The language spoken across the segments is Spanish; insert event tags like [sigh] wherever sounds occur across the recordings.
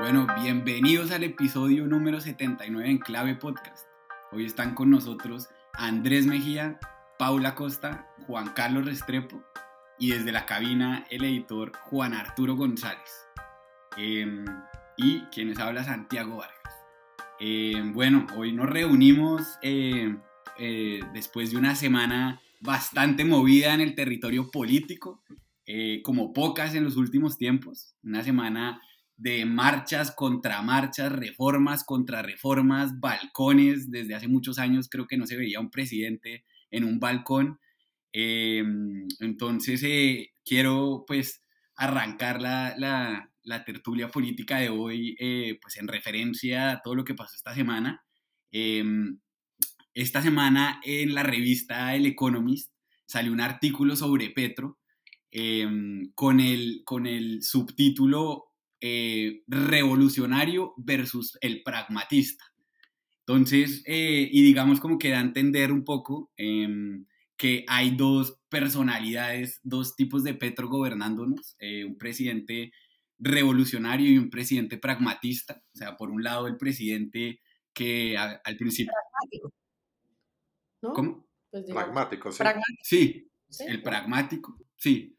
Bueno, bienvenidos al episodio número 79 en Clave Podcast. Hoy están con nosotros Andrés Mejía, Paula Costa, Juan Carlos Restrepo y desde la cabina el editor Juan Arturo González. Em, y quienes habla Santiago Vargas. Em, bueno, hoy nos reunimos em, eh, después de una semana bastante movida en el territorio político, eh, como pocas en los últimos tiempos. Una semana de marchas, contramarchas, reformas, contrarreformas, balcones. Desde hace muchos años creo que no se veía un presidente en un balcón. Em, entonces eh, quiero pues arrancar la, la, tertulia política de hoy eh, pues en referencia a todo lo que pasó esta semana. Em, esta semana en la revista El Economist salió un artículo sobre Petro em, con, el, con el subtítulo eh, revolucionario versus el pragmatista. Entonces, eh, y digamos como que da a entender un poco em, que hay dos personalidades, dos tipos de Petro gobernándonos, eh, un presidente revolucionario y un presidente pragmatista. O sea, por un lado el presidente que al principio... Pragmático. ¿Cómo? Pues pragmático, sí. Sí, el pragmático, sí.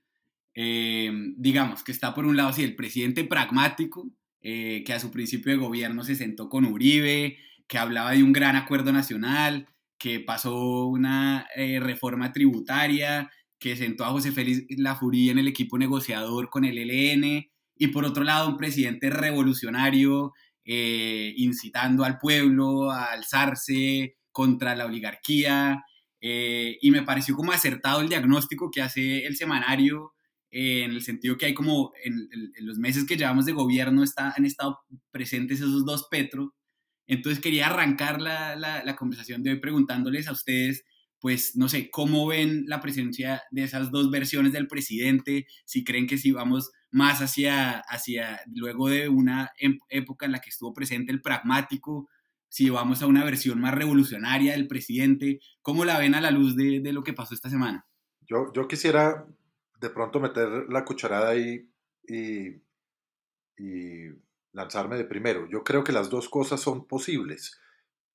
Eh, digamos, que está por un lado, sí, el presidente pragmático, eh, que a su principio de gobierno se sentó con Uribe, que hablaba de un gran acuerdo nacional, que pasó una eh, reforma tributaria, que sentó a José Félix Lafurí en el equipo negociador con el ELN, y por otro lado un presidente revolucionario incitando al pueblo a alzarse contra la oligarquía, y me pareció como acertado el diagnóstico que hace el semanario eh, en el sentido que hay como en, los meses que llevamos de gobierno está, han estado presentes esos dos Petro. Entonces quería arrancar la, la, conversación de hoy preguntándoles a ustedes, pues no sé, cómo ven la presencia de esas dos versiones del presidente, si creen que si vamos más hacia, hacia luego de una em, época en la que estuvo presente el pragmático, si vamos a una versión más revolucionaria del presidente, ¿cómo la ven a la luz de, de lo que pasó esta semana? Yo, yo quisiera de pronto meter la cucharada ahí y, lanzarme de primero. Yo creo que las dos cosas son posibles.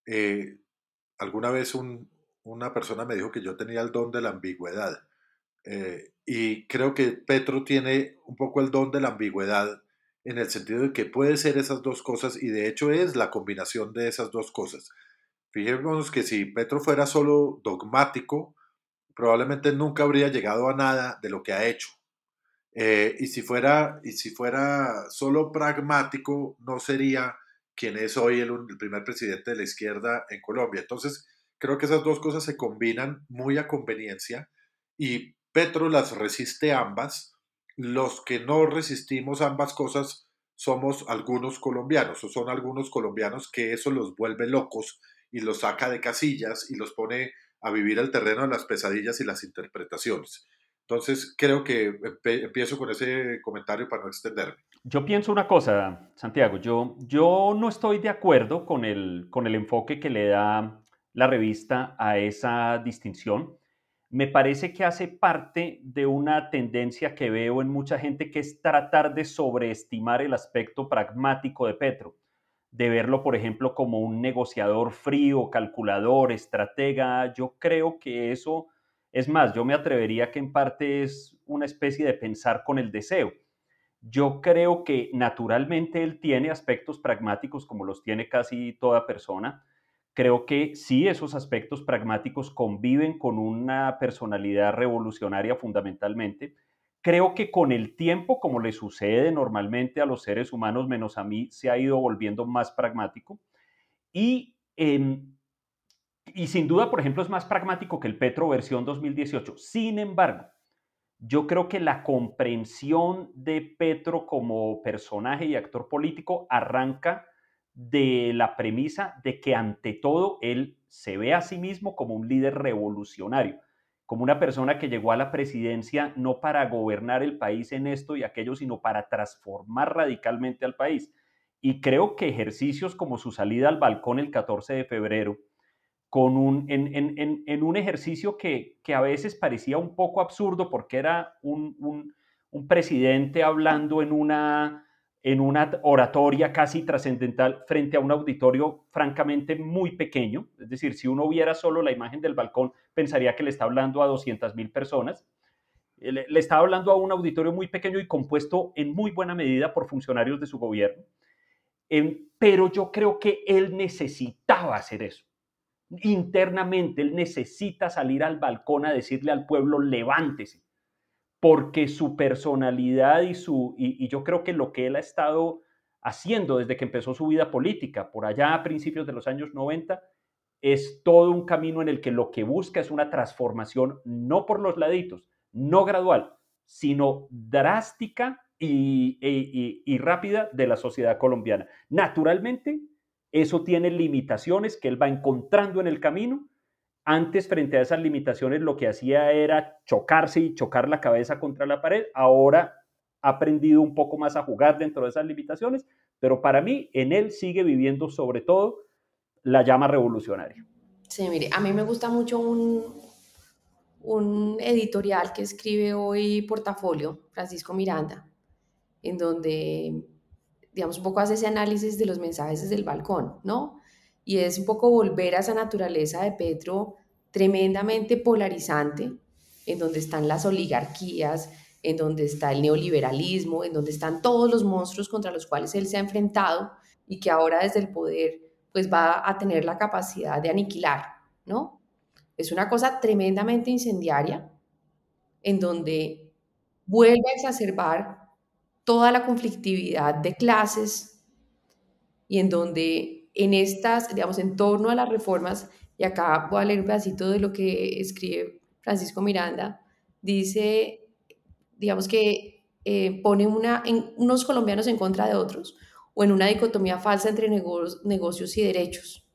Eh, alguna vez una persona me dijo que yo tenía el don de la ambigüedad. Eh, y creo que Petro tiene un poco el don de la ambigüedad en el sentido de que puede ser esas dos cosas y de hecho es la combinación de esas dos cosas. Fijémonos que si Petro fuera solo dogmático, probablemente nunca habría llegado a nada de lo que ha hecho. Eh, y, si fuera, y si fuera solo pragmático, no sería quien es hoy el, primer presidente de la izquierda en Colombia. Entonces, creo que esas dos cosas se combinan muy a conveniencia y Petro las resiste ambas. Los que no resistimos ambas cosas somos algunos colombianos, o son algunos colombianos que eso los vuelve locos y los saca de casillas y los pone a vivir el terreno de las pesadillas y las interpretaciones. Entonces, creo que empiezo con ese comentario para no extenderme. Yo pienso una cosa, Santiago, yo, yo no estoy de acuerdo con el, con el enfoque que le da la revista a esa distinción. Me parece que hace parte de una tendencia que veo en mucha gente que es tratar de sobreestimar el aspecto pragmático de Petro de verlo, por ejemplo, como un negociador frío, calculador, estratega. Yo creo que eso, es más, yo me atrevería que en parte es una especie de pensar con el deseo. Yo creo que naturalmente él tiene aspectos pragmáticos como los tiene casi toda persona. Creo que sí, esos aspectos pragmáticos conviven con una personalidad revolucionaria fundamentalmente Creo que con el tiempo, como le sucede normalmente a los seres humanos, menos a mí, se ha ido volviendo más pragmático. Y, em, y sin duda, por ejemplo, es más pragmático que el Petro versión 2018. Sin embargo, yo creo que la comprensión de Petro como personaje y actor político arranca de la premisa de que ante todo él se ve a sí mismo como un líder revolucionario como una persona que llegó a la presidencia no para gobernar el país en esto y aquello, sino para transformar radicalmente al país. Y creo que ejercicios como su salida al balcón el 14 de febrero, con un, en, un ejercicio que, a veces parecía un poco absurdo porque era un, presidente hablando en una, en una oratoria casi trascendental frente a un auditorio francamente muy pequeño. Es decir, si uno viera solo la imagen del balcón, pensaría que le está hablando a 200 mil personas. Le, estaba hablando a un auditorio muy pequeño y compuesto en muy buena medida por funcionarios de su gobierno. Pero yo creo que él necesitaba hacer eso. Internamente, él necesita salir al balcón a decirle al pueblo, levántese porque su personalidad y, su, y, yo creo que lo que él ha estado haciendo desde que empezó su vida política, por allá a principios de los años 90, es todo un camino en el que lo que busca es una transformación no por los laditos, no gradual, sino drástica y, y, y, rápida de la sociedad colombiana. Naturalmente, eso tiene limitaciones que él va encontrando en el camino antes, frente a esas limitaciones, lo que hacía era chocarse y chocar la cabeza contra la pared. Ahora ha aprendido un poco más a jugar dentro de esas limitaciones, pero para mí, en él sigue viviendo sobre todo la llama revolucionaria. Sí, mire, a mí me gusta mucho un, un editorial que escribe hoy Portafolio, Francisco Miranda, en donde, digamos, un poco hace ese análisis de los mensajes desde el balcón, ¿no? Y es un poco volver a esa naturaleza de Petro tremendamente polarizante, en donde están las oligarquías, en donde está el neoliberalismo, en donde están todos los monstruos contra los cuales él se ha enfrentado y que ahora desde el poder pues va a tener la capacidad de aniquilar, ¿no? Es una cosa tremendamente incendiaria en donde vuelve a exacerbar toda la conflictividad de clases y en donde en estas, digamos, en torno a las reformas, y acá voy a leer un pedacito de lo que escribe Francisco Miranda, dice, digamos que eh, pone unos colombianos en contra de otros, o en una dicotomía falsa entre negocios y derechos.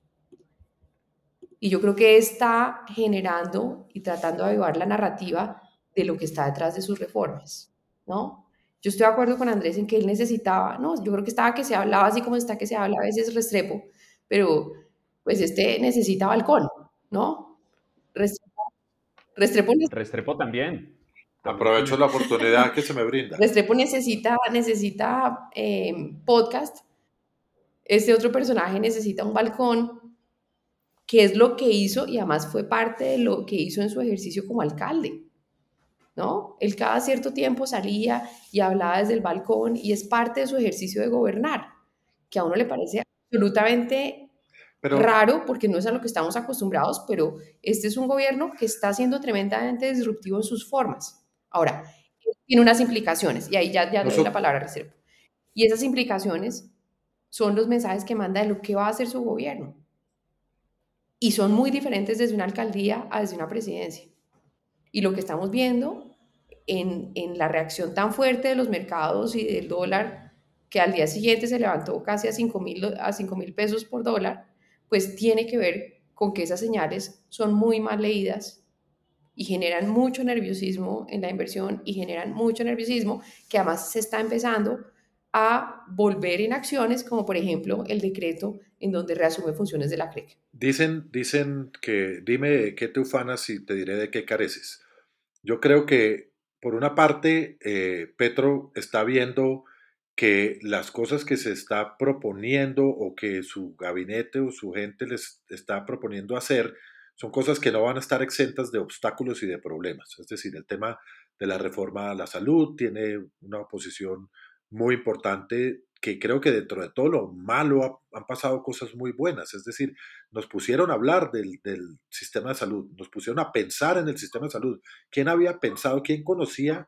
Y yo creo que está generando y tratando de avivar la narrativa de lo que está detrás de sus reformas, ¿no? Yo estoy de acuerdo con Andrés en que él necesitaba, no, yo creo que estaba que se hablaba así como está que se habla a veces Restrepo, pero pues este necesita balcón, ¿no? Restrepo, Restrepo, también. Aprovecho la oportunidad que se me brinda. Restrepo necesita, necesita eh, podcast. Este otro personaje necesita un balcón, que es lo que hizo y además fue parte de lo que hizo en su ejercicio como alcalde. ¿No? Él cada cierto tiempo salía y hablaba desde el balcón y es parte de su ejercicio de gobernar, que a uno le parece absolutamente raro porque no es a lo que estamos acostumbrados, pero este es un gobierno que está siendo tremendamente disruptivo en sus formas. Ahora, tiene unas implicaciones y ahí ya, ya doy la palabra reserva. Y esas implicaciones son los mensajes que manda de lo que va a hacer su gobierno. Y son muy diferentes desde una alcaldía a desde una presidencia. Y lo que estamos viendo en, en la reacción tan fuerte de los mercados y del dólar, que al día siguiente se levantó casi a 5 mil pesos por dólar, pues tiene que ver con que esas señales son muy mal leídas y generan mucho nerviosismo en la inversión y generan mucho nerviosismo que además se está empezando a volver en acciones como por ejemplo el decreto en donde reasume funciones de la CREC. Dicen, dicen que dime qué te ufanas y te diré de qué careces. Yo creo que por una parte eh, Petro está viendo que las cosas que se está proponiendo o que su gabinete o su gente les está proponiendo hacer son cosas que no van a estar exentas de obstáculos y de problemas. Es decir, el tema de la reforma a la salud tiene una oposición muy importante que creo que dentro de todo lo malo han pasado cosas muy buenas. Es decir, nos pusieron a hablar del, del, sistema de salud, nos pusieron a pensar en el sistema de salud. ¿Quién había pensado, quién conocía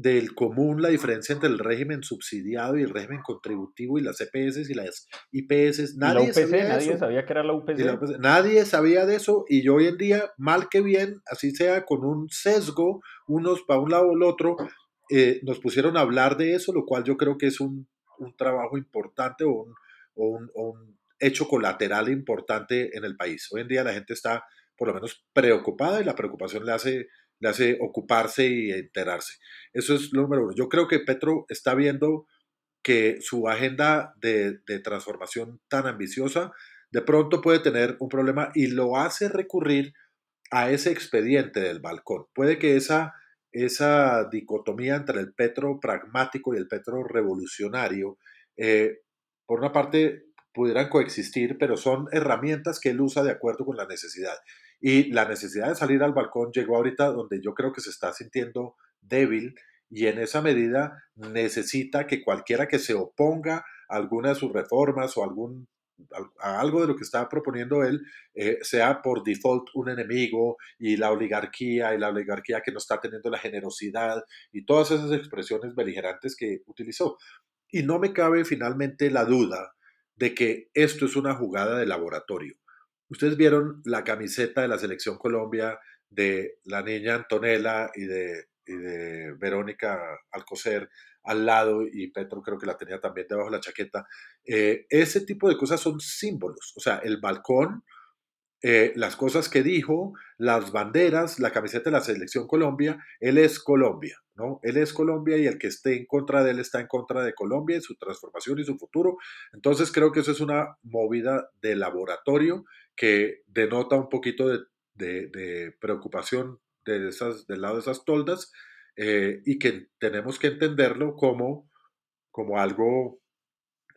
del común la diferencia entre el régimen subsidiado y el régimen contributivo y las EPS y las IPS. Nadie, sabía, nadie sabía que era la UPC. Nadie sabía de eso y yo hoy en día, mal que bien, así sea con un sesgo, unos para un lado o el otro, eh, nos pusieron a hablar de eso, lo cual yo creo que es un, un trabajo importante o un, un, hecho colateral importante en el país. Hoy en día la gente está por lo menos preocupada y la preocupación le hace le hace ocuparse y enterarse. Eso es lo número uno. Yo creo que Petro está viendo que su agenda de, transformación tan ambiciosa de pronto puede tener un problema y lo hace recurrir a ese expediente del balcón. Puede que esa esa dicotomía entre el Petro pragmático y el Petro revolucionario, eh, por una parte pudieran coexistir, pero son herramientas que él usa de acuerdo con la necesidad. Y la necesidad de salir al balcón llegó ahorita donde yo creo que se está sintiendo débil y en esa medida necesita que cualquiera que se oponga a alguna de sus reformas o algún algo de lo que está proponiendo él eh, sea por default un enemigo y la oligarquía y la oligarquía que no está teniendo la generosidad y todas esas expresiones beligerantes que utilizó. Y no me cabe finalmente la duda de que esto es una jugada de laboratorio. Ustedes vieron la camiseta de la selección Colombia de la niña Antonella y de, y de Verónica Alcocer al lado y Petro creo que la tenía también debajo de la chaqueta. Eh, ese tipo de cosas son símbolos. O sea, el balcón, eh, las cosas que dijo, las banderas, la camiseta de la selección Colombia, él es Colombia, ¿no? Él es Colombia y el que esté en contra de él está en contra de Colombia y su transformación y su futuro. Entonces creo que eso es una movida de laboratorio que denota un poquito de, de preocupación de esas, del lado de esas toldas eh, y que tenemos que entenderlo como, como algo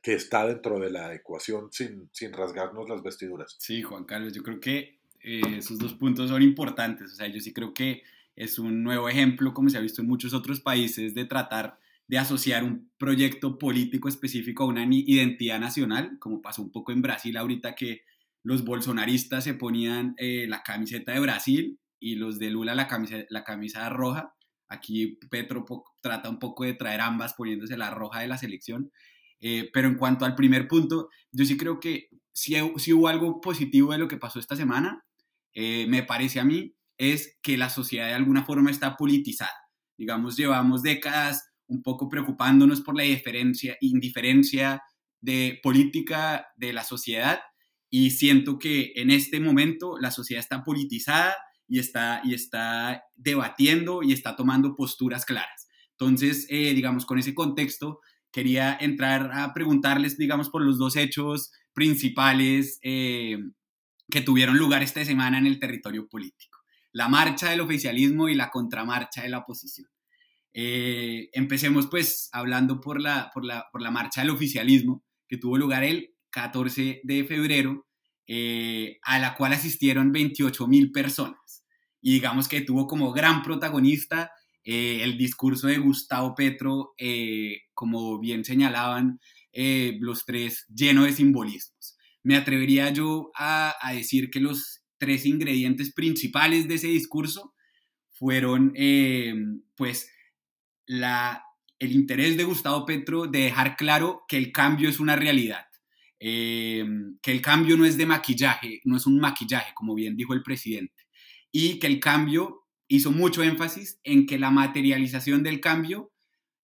que está dentro de la ecuación sin, sin rasgarnos las vestiduras. Sí, Juan Carlos, yo creo que eh, esos dos puntos son importantes. O sea, yo sí creo que es un nuevo ejemplo, como se ha visto en muchos otros países, de tratar de asociar un proyecto político específico a una identidad nacional, como pasó un poco en Brasil ahorita que los bolsonaristas se ponían eh, la camiseta de Brasil y los de Lula la camisa, la camisa roja. Aquí Petro trata un poco de traer ambas poniéndose la roja de la selección. Eh, pero en cuanto al primer punto, yo sí creo que si, si hubo algo positivo de lo que pasó esta semana, eh, me parece a mí, es que la sociedad de alguna forma está politizada. Digamos, llevamos décadas un poco preocupándonos por la diferencia, indiferencia de política de la sociedad y siento que en este momento la sociedad está politizada y está, y está debatiendo y está tomando posturas claras. Entonces, eh, digamos, con ese contexto, quería entrar a preguntarles, digamos, por los dos hechos principales eh, que tuvieron lugar esta semana en el territorio político. La marcha del oficialismo y la contramarcha de la oposición. Eh, empecemos pues hablando por la, por, la, por la marcha del oficialismo que tuvo lugar el 14 de febrero, a la cual asistieron 28 mil personas y digamos que tuvo como gran protagonista eh, el discurso de Gustavo Petro, eh, como bien señalaban eh, los tres, lleno de simbolismos. Me atrevería yo a, decir que los tres ingredientes principales de ese discurso fueron, pues, la, el interés de Gustavo Petro de dejar claro que el cambio es una realidad, que el cambio no es de maquillaje, no es un maquillaje, como bien dijo el presidente y que el cambio hizo mucho énfasis en que la materialización del cambio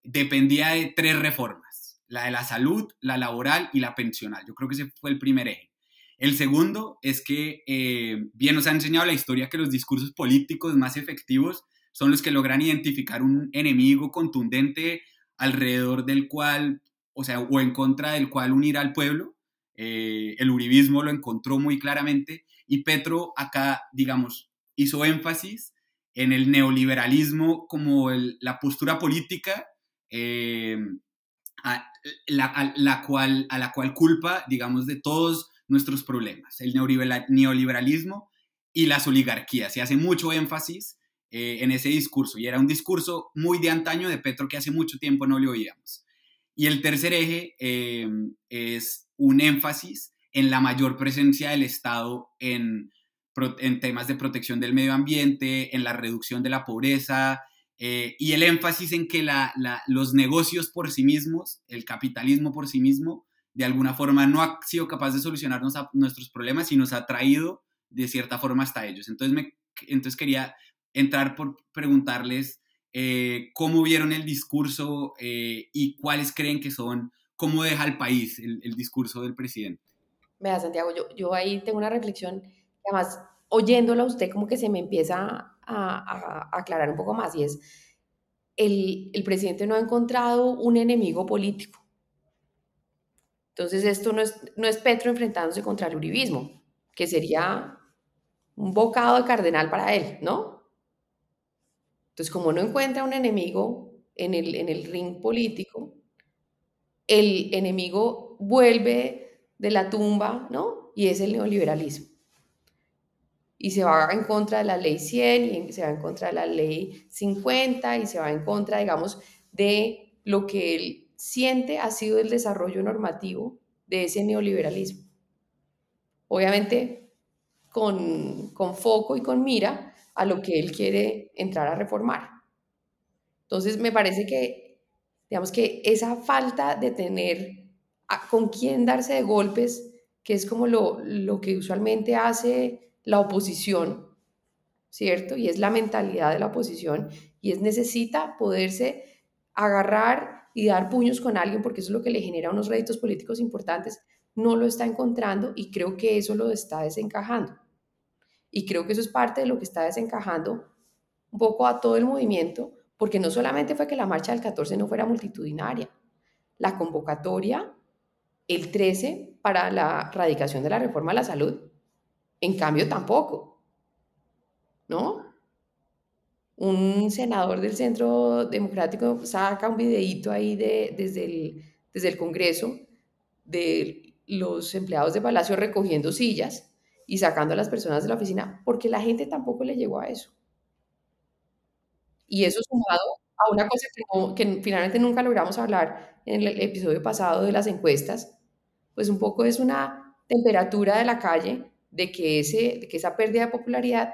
dependía de tres reformas, la de la salud, la laboral y la pensional. Yo creo que ese fue el primer eje. El segundo es que eh, bien nos ha enseñado la historia que los discursos políticos más efectivos son los que logran identificar un enemigo contundente alrededor del cual, o sea, o en contra del cual unir al pueblo. Eh, el uribismo lo encontró muy claramente y Petro acá, digamos, hizo énfasis en el neoliberalismo como la postura política eh, a, la, cual, a la cual culpa, digamos, de todos nuestros problemas, el neoliberalismo y las oligarquías. Se hace mucho énfasis eh, en ese discurso y era un discurso muy de antaño de Petro que hace mucho tiempo no le oíamos. Y el tercer eje eh, es un énfasis en la mayor presencia del Estado en en temas de protección del medio ambiente, en la reducción de la pobreza eh, y el énfasis en que los negocios por sí mismos, el capitalismo por sí mismo, de alguna forma no ha sido capaz de solucionarnos nuestros problemas y nos ha traído de cierta forma hasta ellos. Entonces, me, entonces quería entrar por preguntarles eh, cómo vieron el discurso eh, y cuáles creen que son, cómo deja al país el, discurso del presidente. Vea, Santiago, yo, yo ahí tengo una reflexión además oyéndola usted como que se me empieza a, aclarar un poco más y es, el, el, presidente no ha encontrado un enemigo político. Entonces esto no es, no es Petro enfrentándose contra el uribismo, que sería un bocado de cardenal para él, ¿no? Entonces, como no encuentra un enemigo en el, en el ring político, el enemigo vuelve de la tumba, ¿no? Y es el neoliberalismo. Y se va en contra de la ley 100 y se va en contra de la ley 50 y se va en contra, digamos, de lo que él siente ha sido el desarrollo normativo de ese neoliberalismo. Obviamente, con, con foco y con mira a lo que él quiere entrar a reformar. Entonces, me parece que, digamos que esa falta de tener con quién darse de golpes, que es como lo, lo que usualmente hace la oposición, ¿cierto? Y es la mentalidad de la oposición, y es necesita poderse agarrar y dar puños con alguien, porque eso es lo que le genera unos réditos políticos importantes, no lo está encontrando y creo que eso lo está desencajando. Y creo que eso es parte de lo que está desencajando un poco a todo el movimiento, porque no solamente fue que la marcha del 14 no fuera multitudinaria, la convocatoria el 13 para la radicación de la reforma a la salud, en cambio tampoco, ¿no? Un senador del Centro Democrático saca un videíto ahí de, desde, el, desde el Congreso de los empleados de Palacio recogiendo sillas y sacando a las personas de la oficina, porque la gente tampoco le llegó a eso. Y eso sumado a una cosa que, que finalmente nunca logramos hablar en el episodio pasado de las encuestas, pues un poco es una temperatura de la calle de que, ese, que esa pérdida de popularidad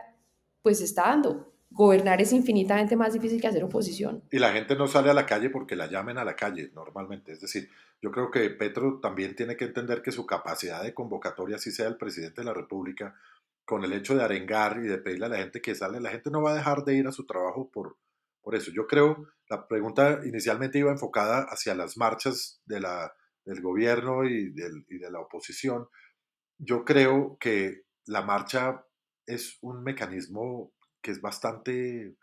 pues está dando. Gobernar es infinitamente más difícil que hacer oposición. Y la gente no sale a la calle porque la llamen a la calle normalmente. Es decir, yo creo que Petro también tiene que entender que su capacidad de convocatoria, si sea el presidente de la República, con el hecho de arengar y de pedirle a la gente que sale, la gente no va a dejar de ir a su trabajo por, por eso. Yo creo, la pregunta inicialmente iba enfocada hacia las marchas de la, del gobierno y, de la oposición. Yo creo que la marcha es un mecanismo que es bastante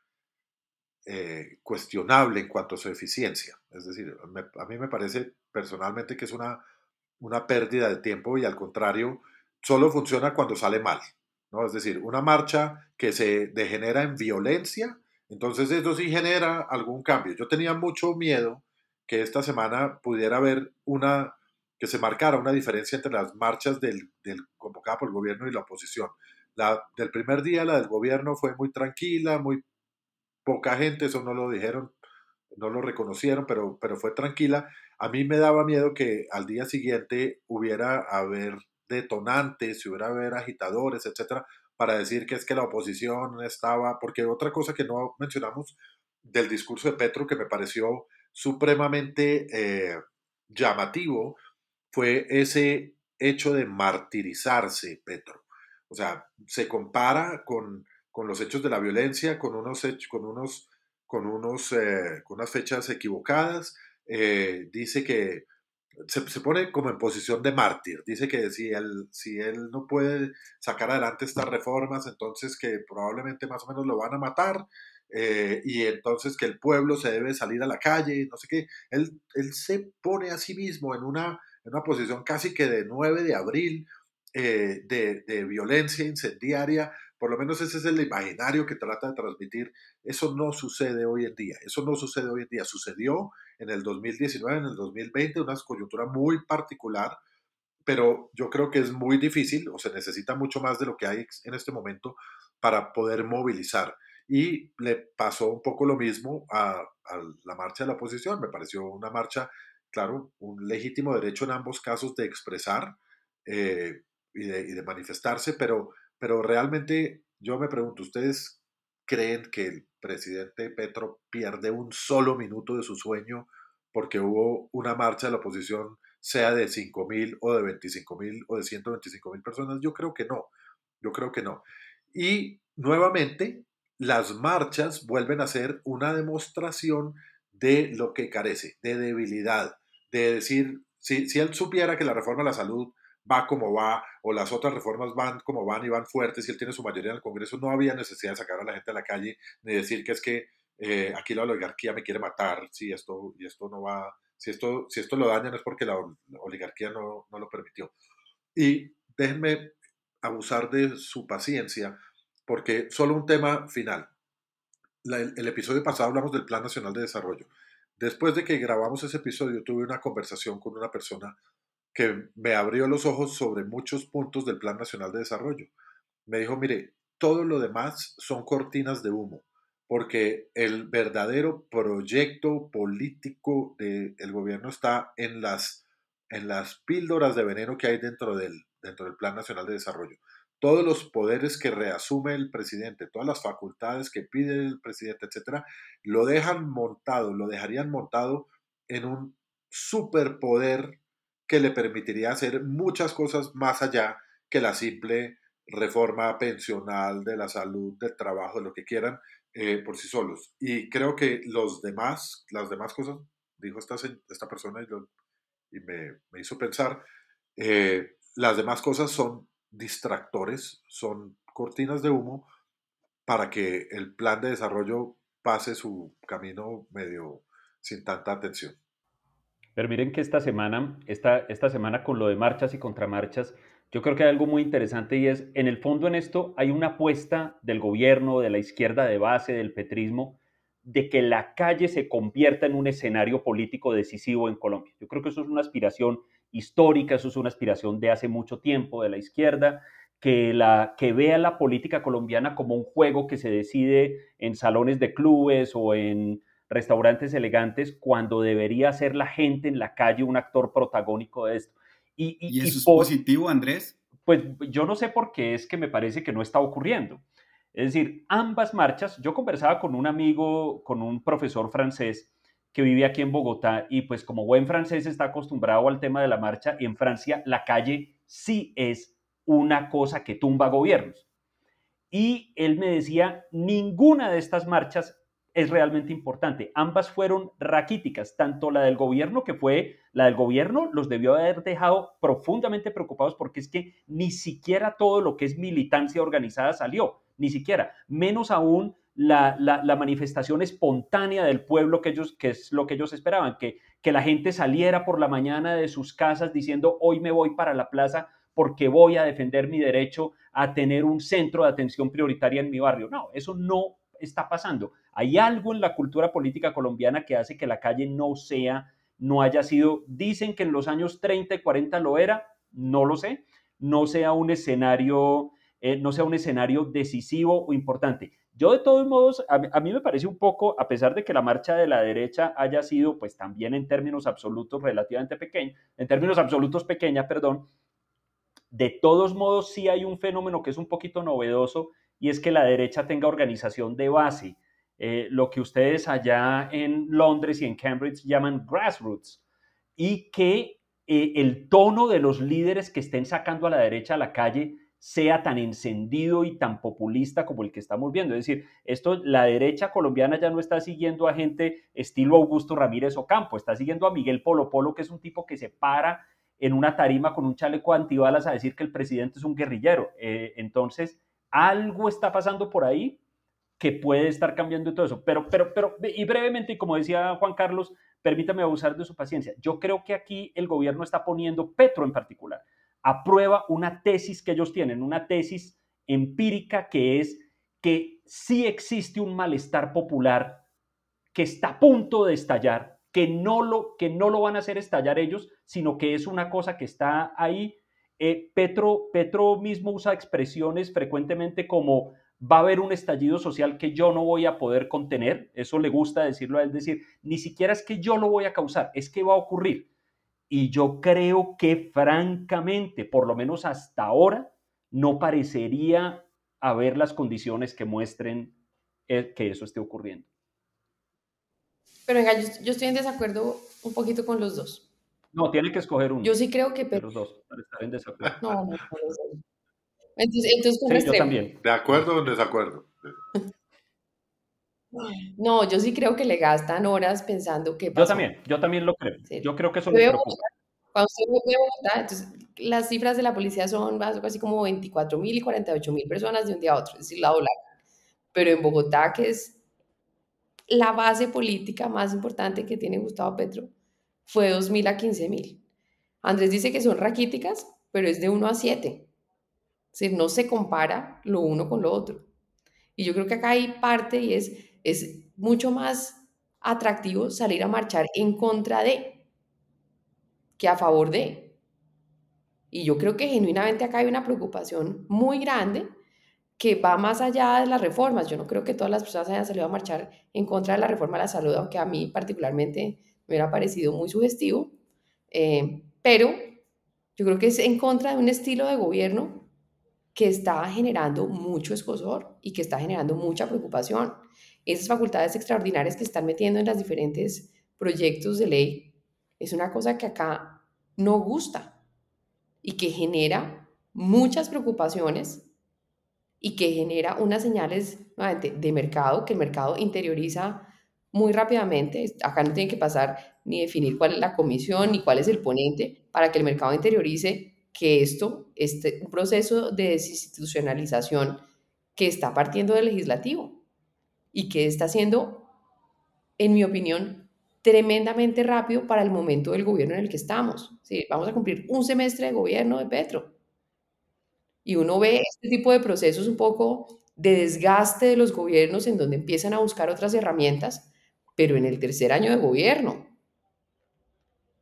eh, cuestionable en cuanto a su eficiencia. Es decir, a mí me parece personalmente que es una, una pérdida de tiempo y al contrario, solo funciona cuando sale mal. ¿no? Es decir, una marcha que se degenera en violencia, entonces eso sí genera algún cambio. Yo tenía mucho miedo que esta semana pudiera haber una, que se marcara una diferencia entre las marchas del, por el gobierno y la oposición. La del primer día, la del gobierno, fue muy tranquila, muy poca gente, eso no lo dijeron, no lo reconocieron, pero, pero fue tranquila. A mí me daba miedo que al día siguiente hubiera haber detonantes, hubiera haber agitadores, etcétera, para decir que es que la oposición estaba, porque otra cosa que no mencionamos del discurso de Petro que me pareció supremamente eh, llamativo fue ese hecho de martirizarse Petro. O sea, se compara con, con los hechos de la violencia, con unos con unos, con unos, eh, con unas fechas equivocadas. Eh, dice que se, se, pone como en posición de mártir. Dice que si él, si él no puede sacar adelante estas reformas, entonces que probablemente más o menos lo van a matar. Eh, y entonces que el pueblo se debe salir a la calle, no sé qué. Él, él se pone a sí mismo en una, en una posición casi que de 9 de abril, eh, de, de, violencia incendiaria, por lo menos ese es el imaginario que trata de transmitir. Eso no sucede hoy en día, eso no sucede hoy en día. Sucedió en el 2019, en el 2020, una coyuntura muy particular, pero yo creo que es muy difícil o se necesita mucho más de lo que hay en este momento para poder movilizar. Y le pasó un poco lo mismo a, a la marcha de la oposición. Me pareció una marcha, claro, un legítimo derecho en ambos casos de expresar eh, y, de, y de manifestarse, pero pero realmente yo me pregunto, ¿ustedes creen que el presidente Petro pierde un solo minuto de su sueño porque hubo una marcha de la oposición, sea de 5 mil o de 25 mil o de 125 mil personas? Yo creo que no, yo creo que no. Y nuevamente, las marchas vuelven a ser una demostración de lo que carece, de debilidad, de decir, si, si él supiera que la reforma a la salud va como va, o las otras reformas van como van y van fuertes, y él tiene su mayoría en el Congreso, no había necesidad de sacar a la gente a la calle, ni decir que es que eh, aquí la oligarquía me quiere matar, si esto, y esto no va, si esto, si esto lo daña no es porque la, oligarquía no, no lo permitió. Y déjenme abusar de su paciencia, porque solo un tema final. el, episodio pasado hablamos del Plan Nacional de Desarrollo. Después de que grabamos ese episodio, tuve una conversación con una persona que me abrió los ojos sobre muchos puntos del Plan Nacional de Desarrollo. Me dijo, mire, todo lo demás son cortinas de humo, porque el verdadero proyecto político del gobierno está en las, en las píldoras de veneno que hay dentro del, dentro del Plan Nacional de Desarrollo todos los poderes que reasume el presidente, todas las facultades que pide el presidente, etcétera, lo dejan montado, lo dejarían montado en un superpoder que le permitiría hacer muchas cosas más allá que la simple reforma pensional, de la salud, del trabajo, de lo que quieran, eh, por sí solos. Y creo que los demás, las demás cosas, dijo esta, esta persona y, me, hizo pensar, eh, las demás cosas son distractores, son cortinas de humo para que el plan de desarrollo pase su camino medio sin tanta atención. Pero miren que esta semana, esta, esta semana con lo de marchas y contramarchas, yo creo que hay algo muy interesante y es, en el fondo en esto hay una apuesta del gobierno, de la izquierda de base, del petrismo, de que la calle se convierta en un escenario político decisivo en Colombia. Yo creo que eso es una aspiración histórica, eso es una aspiración de hace mucho tiempo de la izquierda, que, la, que vea la política colombiana como un juego que se decide en salones de clubes o en restaurantes elegantes, cuando debería ser la gente en la calle un actor protagónico de esto. ¿Y, y, eso es positivo, Andrés? Pues yo no sé por qué es que me parece que no está ocurriendo. Es decir, ambas marchas, yo conversaba con un amigo, con un profesor francés, que vive aquí en Bogotá y pues como buen francés está acostumbrado al tema de la marcha en Francia la calle sí es una cosa que tumba gobiernos. Y él me decía, ninguna de estas marchas es realmente importante. Ambas fueron raquíticas, tanto la del gobierno, que fue la del gobierno, los debió haber dejado profundamente preocupados porque es que ni siquiera todo lo que es militancia organizada salió, ni siquiera, menos aún la, manifestación espontánea del pueblo que ellos, que es lo que ellos esperaban, que, la gente saliera por la mañana de sus casas diciendo hoy me voy para la plaza porque voy a defender mi derecho a tener un centro de atención prioritaria en mi barrio. No, eso no está pasando. Hay algo en la cultura política colombiana que hace que la calle no sea, no haya sido, dicen que en los años 30 y 40 lo era, no lo sé, no sea un escenario, eh, no sea un escenario decisivo o importante. Yo de todos modos, a, mí me parece un poco, a pesar de que la marcha de la derecha haya sido, pues también en términos absolutos relativamente pequeña, en términos absolutos pequeña, perdón, de todos modos sí hay un fenómeno que es un poquito novedoso y es que la derecha tenga organización de base, eh, lo que ustedes allá en Londres y en Cambridge llaman grassroots, y que eh, el tono de los líderes que estén sacando a la derecha a la calle sea tan encendido y tan populista como el que estamos viendo. Es decir, esto, la derecha colombiana ya no está siguiendo a gente estilo Augusto Ramírez Ocampo, está siguiendo a Miguel Polo Polo, que es un tipo que se para en una tarima con un chaleco antibalas a decir que el presidente es un guerrillero. Eh, entonces, algo está pasando por ahí que puede estar cambiando todo eso. Pero, pero, pero, y brevemente, y como decía Juan Carlos, permítame abusar de su paciencia. Yo creo que aquí el gobierno está poniendo, Petro en particular, aprueba una tesis que ellos tienen, una tesis empírica que es que sí existe un malestar popular que está a punto de estallar, que no lo, que no lo van a hacer estallar ellos, sino que es una cosa que está ahí. Eh, Petro, Petro mismo usa expresiones frecuentemente como va a haber un estallido social que yo no voy a poder contener, eso le gusta decirlo a él, decir, ni siquiera es que yo lo voy a causar, es que va a ocurrir. Y yo creo que francamente, por lo menos hasta ahora, no parecería haber las condiciones que muestren eh, que eso esté ocurriendo. Pero venga, yo, estoy en desacuerdo un poquito con los dos. No, tiene que escoger uno. Yo sí creo que... Los dos, para estar en desacuerdo. [laughs] No, no, no, Entonces, entonces con sí, yo también. ¿De acuerdo o en desacuerdo? [laughs] No, yo sí creo que le gastan horas pensando que Yo también, yo también lo creo. Yo creo que eso preocupa. Cuando usted ve Bogotá, entonces las cifras de la policía son así como 24 mil y 48 mil personas de un día a otro, es decir, la doblaron. Pero en Bogotá, que es la base política más importante que tiene Gustavo Petro, fue 2 mil a 15 mil. Andrés dice que son raquíticas, pero es de 1 a 7. Es decir, no se compara lo uno con lo otro. Y yo creo que acá hay parte y es es mucho más atractivo salir a marchar en contra de que a favor de. Y yo creo que genuinamente acá hay una preocupación muy grande que va más allá de las reformas. Yo no creo que todas las personas hayan salido a marchar en contra de la reforma de la salud, aunque a mí particularmente me hubiera parecido muy sugestivo. Eh, pero yo creo que es en contra de un estilo de gobierno que está generando mucho escosor y que está generando mucha preocupación. Esas facultades extraordinarias que están metiendo en los diferentes proyectos de ley es una cosa que acá no gusta y que genera muchas preocupaciones y que genera unas señales de mercado que el mercado interioriza muy rápidamente. Acá no tiene que pasar ni definir cuál es la comisión ni cuál es el ponente para que el mercado interiorice que esto es un proceso de desinstitucionalización que está partiendo del legislativo y que está siendo, en mi opinión, tremendamente rápido para el momento del gobierno en el que estamos. Sí, vamos a cumplir un semestre de gobierno de Petro. Y uno ve este tipo de procesos un poco de desgaste de los gobiernos en donde empiezan a buscar otras herramientas, pero en el tercer año de gobierno.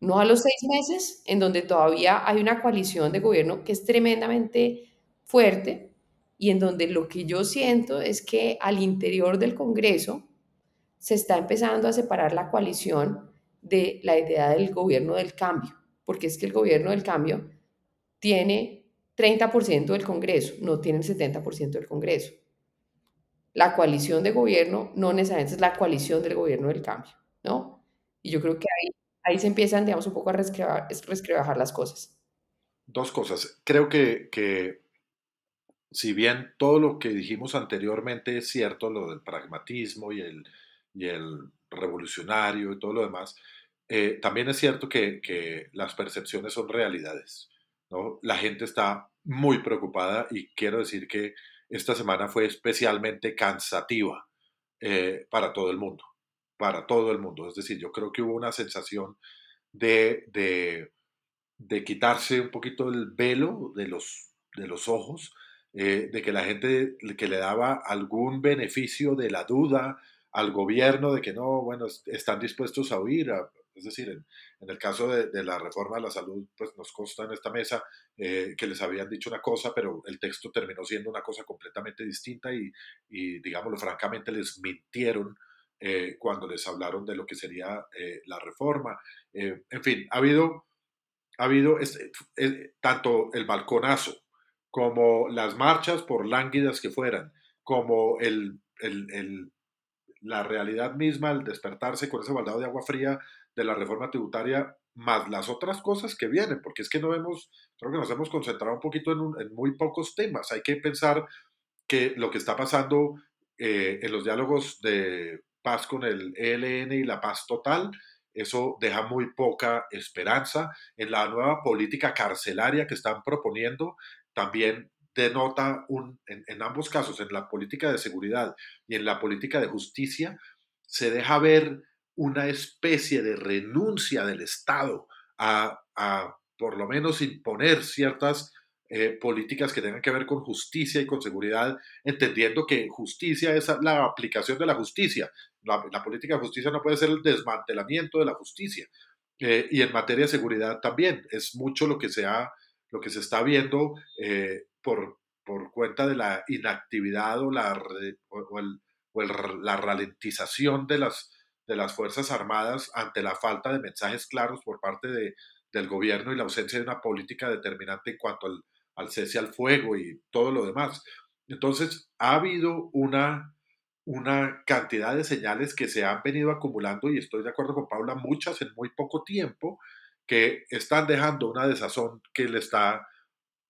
No a los seis meses, en donde todavía hay una coalición de gobierno que es tremendamente fuerte y en donde lo que yo siento es que al interior del Congreso se está empezando a separar la coalición de la idea del gobierno del cambio, porque es que el gobierno del cambio tiene 30% del Congreso, no tiene el 70% del Congreso. La coalición de gobierno no necesariamente es la coalición del gobierno del cambio, ¿no? Y yo creo que ahí ahí se empiezan, digamos, un poco a rescrebajar las cosas. Dos cosas. Creo que, que, si bien todo lo que dijimos anteriormente es cierto, lo del pragmatismo y el, y el revolucionario y todo lo demás, eh, también es cierto que, que, las percepciones son realidades. ¿no? La gente está muy preocupada y quiero decir que esta semana fue especialmente cansativa eh, para todo el mundo para todo el mundo. Es decir, yo creo que hubo una sensación de, de, quitarse un poquito el velo de los, de los ojos, eh, de que la gente que le daba algún beneficio de la duda al gobierno de que no, bueno, están dispuestos a oír. es decir, en, el caso de, la reforma de la salud, pues nos consta en esta mesa eh, que les habían dicho una cosa, pero el texto terminó siendo una cosa completamente distinta y, y digámoslo francamente, les mintieron eh, cuando les hablaron de lo que sería eh, la reforma. Eh, en fin, ha habido, ha habido este, tanto el balconazo como las marchas, por lánguidas que fueran, como el, el, la realidad misma, el despertarse con ese baldado de agua fría de la reforma tributaria, más las otras cosas que vienen, porque es que no vemos, creo que nos hemos concentrado un poquito en, en muy pocos temas. Hay que pensar que lo que está pasando en los diálogos de con el ELN y la paz total. Eso deja muy poca esperanza. En la nueva política carcelaria que están proponiendo, también denota un, en, ambos casos, en la política de seguridad y en la política de justicia, se deja ver una especie de renuncia del Estado a por lo menos imponer ciertas eh, políticas que tengan que ver con justicia y con seguridad, entendiendo que justicia es la aplicación de la justicia. La, política de justicia no puede ser el desmantelamiento de la justicia. Eh, y en materia de seguridad también es mucho lo que se, lo que se está viendo eh, por, por cuenta de la inactividad o la, o el, o la ralentización de las, de las Fuerzas Armadas ante la falta de mensajes claros por parte de, del gobierno y la ausencia de una política determinante en cuanto al, al cese al fuego y todo lo demás. Entonces, ha habido una, una cantidad de señales que se han venido acumulando, y estoy de acuerdo con Paula, muchas en muy poco tiempo, que están dejando una desazón que le está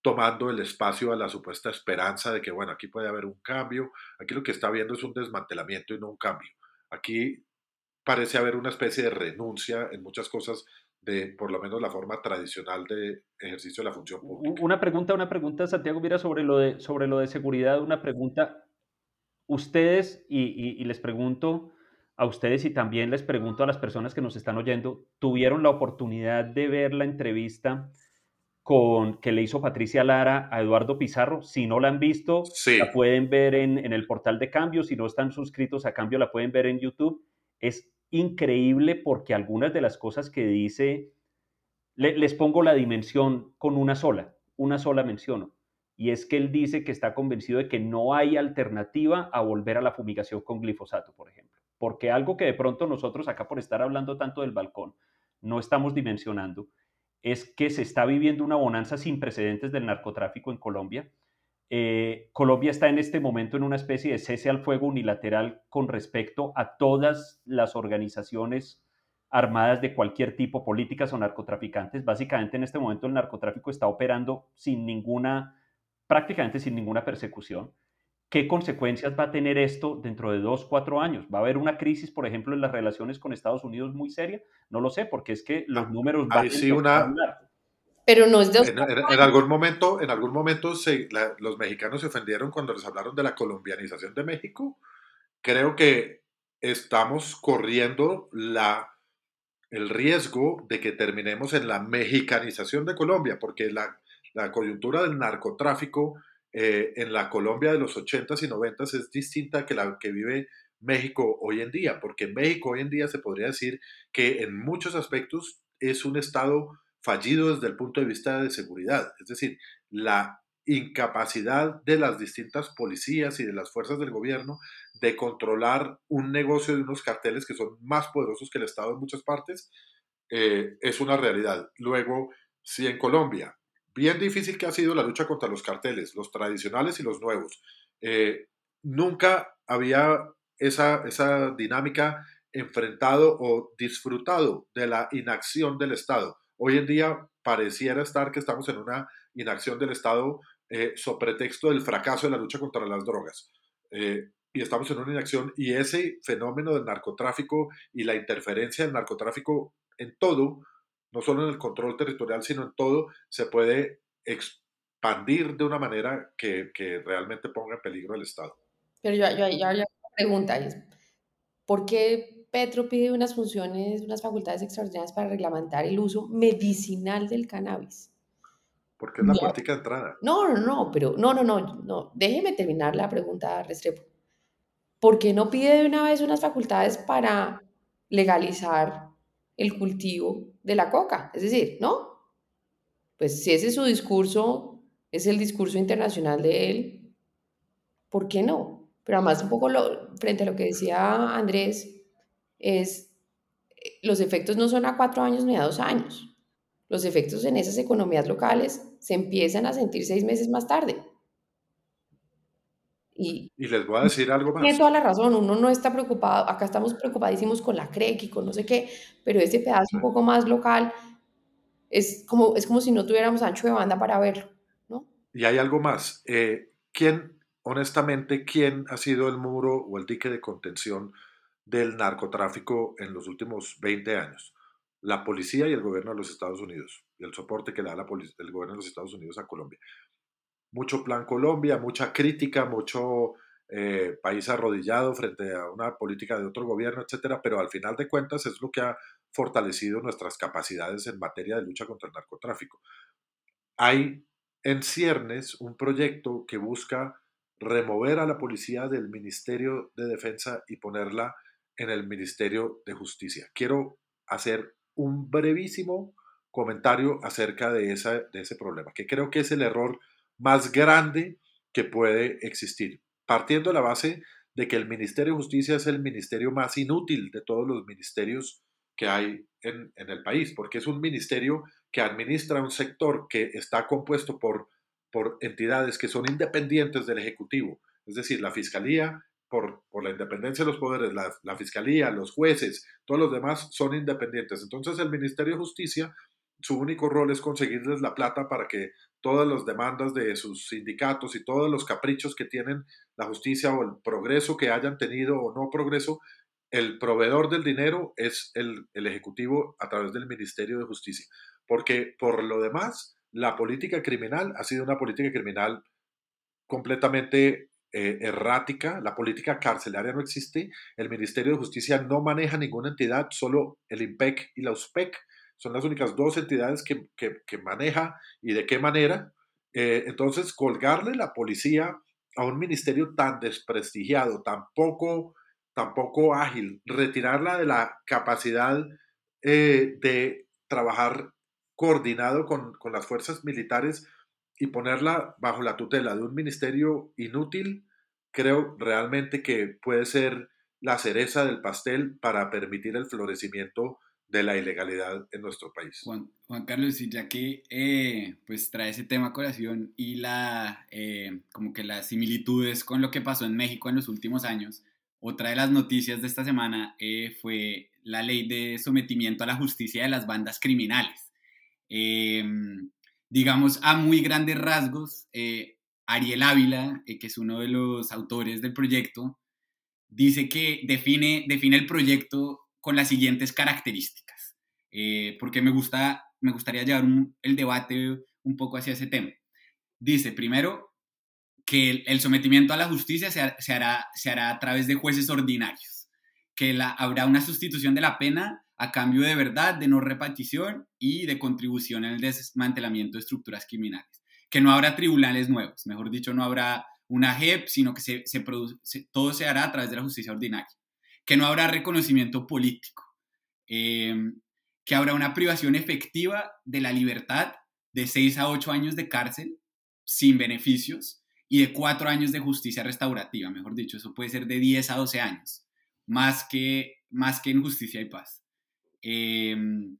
tomando el espacio a la supuesta esperanza de que, bueno, aquí puede haber un cambio. Aquí lo que está viendo es un desmantelamiento y no un cambio. Aquí parece haber una especie de renuncia en muchas cosas de por lo menos la forma tradicional de ejercicio de la función pública. Una pregunta, una pregunta, Santiago, mira, sobre lo de, sobre lo de seguridad, una pregunta. Ustedes, y, les pregunto a ustedes y también les pregunto a las personas que nos están oyendo, ¿tuvieron la oportunidad de ver la entrevista con, que le hizo Patricia Lara a Eduardo Pizarro. Si no la han visto, la pueden ver en, en, el portal de Cambio. Si no están suscritos a Cambio, la pueden ver en YouTube. Es increíble porque algunas de las cosas que dice, les pongo la dimensión con una sola, una sola menciono. Y es que él dice que está convencido de que no hay alternativa a volver a la fumigación con glifosato, por ejemplo. Porque algo que de pronto nosotros acá por estar hablando tanto del balcón, no estamos dimensionando, es que se está viviendo una bonanza sin precedentes del narcotráfico en Colombia. Eh, Colombia está en este momento en una especie de cese al fuego unilateral con respecto a todas las organizaciones armadas de cualquier tipo, políticas o narcotraficantes. Básicamente en este momento el narcotráfico está operando sin ninguna, prácticamente sin ninguna persecución. ¿Qué consecuencias va a tener esto dentro de dos, cuatro años? ¿Va a haber una crisis, por ejemplo, en las relaciones con Estados Unidos muy seria? No lo sé, porque es que los ah, números van sí una... Pero no es de... En, en, algún momento, en algún momento se, los mexicanos se ofendieron cuando les hablaron de la colombianización de México. Creo que estamos corriendo la, el riesgo de que terminemos en la mexicanización de Colombia, porque la, la coyuntura del narcotráfico eh, en la Colombia de los 80s y 90s es distinta que la que vive México hoy en día, porque México hoy en día se podría decir que en muchos aspectos es un Estado fallido desde el punto de vista de seguridad, es decir, la incapacidad de las distintas policías y de las fuerzas del gobierno de controlar un negocio de unos carteles que son más poderosos que el Estado en muchas partes, eh, es una realidad. Luego, si en Colombia bien difícil que ha sido la lucha contra los carteles, los tradicionales y los nuevos. Eh, nunca había esa, esa dinámica enfrentado o disfrutado de la inacción del Estado. Hoy en día pareciera estar que estamos en una inacción del Estado eh, sobre pretexto del fracaso de la lucha contra las drogas. Eh, y estamos en una inacción y ese fenómeno del narcotráfico y la interferencia del narcotráfico en todo no solo en el control territorial, sino en todo, se puede expandir de una manera que, realmente ponga en peligro el Estado. Pero yo, yo, yo, una pregunta ¿por qué Petro pide unas funciones, unas facultades extraordinarias para reglamentar el uso medicinal del cannabis? Porque es la política de entrada. No, no, no, pero no, no, no, no, déjeme terminar la pregunta, Restrepo. ¿Por qué no pide de una vez unas facultades para legalizar el cultivo de la coca. Es decir, ¿no? Pues si ese es su discurso, es el discurso internacional de él, ¿por qué no? Pero además un poco lo, frente a lo que decía Andrés, es eh, los efectos no son a cuatro años ni a dos años. Los efectos en esas economías locales se empiezan a sentir seis meses más tarde. Y, les voy a decir algo más. Tiene toda la razón, uno no está preocupado, acá estamos preocupadísimos con la CREC y con no sé qué, pero este pedazo un poco más local es como, es como si no tuviéramos ancho de banda para verlo, ¿no? Y hay algo más. Eh, ¿Quién, honestamente, quién ha sido el muro o el dique de contención del narcotráfico en los últimos 20 años? La policía y el gobierno de los Estados Unidos y el soporte que le da el gobierno de los Estados Unidos a Colombia mucho plan Colombia, mucha crítica, mucho eh, país arrodillado frente a una política de otro gobierno, etcétera, pero al final de cuentas es lo que ha fortalecido nuestras capacidades en materia de lucha contra el narcotráfico. Hay en ciernes un proyecto que busca remover a la policía del Ministerio de Defensa y ponerla en el Ministerio de Justicia. Quiero hacer un brevísimo comentario acerca de, esa, de ese problema, que creo que es el error más grande que puede existir, partiendo de la base de que el Ministerio de Justicia es el ministerio más inútil de todos los ministerios que hay en, el país, porque es un ministerio que administra un sector que está compuesto por, por entidades que son independientes del Ejecutivo, es decir, la Fiscalía, por, por, la independencia de los poderes, la, la, Fiscalía, los jueces, todos los demás son independientes. Entonces el Ministerio de Justicia, su único rol es conseguirles la plata para que todas las demandas de sus sindicatos y todos los caprichos que tienen la justicia o el progreso que hayan tenido o no progreso, el proveedor del dinero es el, Ejecutivo a través del Ministerio de Justicia. Porque por lo demás, la política criminal ha sido una política criminal completamente eh, errática, la política carcelaria no existe, el Ministerio de Justicia no maneja ninguna entidad, solo el IMPEC y la USPEC son las únicas dos entidades que, que, maneja y de qué manera. Eh, entonces, colgarle la policía a un ministerio tan desprestigiado, tan poco, ágil, retirarla de la capacidad eh, de trabajar coordinado con, con las fuerzas militares y ponerla bajo la tutela de un ministerio inútil, creo realmente que puede ser la cereza del pastel para permitir el florecimiento de la ilegalidad en nuestro país. Juan, Juan Carlos, y ya que eh, pues trae ese tema a colación y la, eh, como que las similitudes con lo que pasó en México en los últimos años, otra de las noticias de esta semana eh, fue la ley de sometimiento a la justicia de las bandas criminales. Digamos, a muy grandes rasgos, Ariel Ávila, que es uno de los autores del proyecto, dice que define, define el proyecto con las siguientes características, eh, porque me, gusta, me gustaría llevar el debate un poco hacia ese tema. Dice, primero, que el, sometimiento a la justicia se, hará, se hará a través de jueces ordinarios, que habrá una sustitución de la pena a cambio de verdad, de no repetición y de contribución en el desmantelamiento de estructuras criminales, que no habrá tribunales nuevos, mejor dicho, no habrá una JEP, sino que se, se produce, todo se hará a través de la justicia ordinaria. Que no habrá reconocimiento político, em, que habrá una privación efectiva de la libertad de 6 a 8 años de cárcel sin beneficios y de 4 años de justicia restaurativa, mejor dicho, eso puede ser de 10 a 12 años, más que, más que en justicia y paz. Em,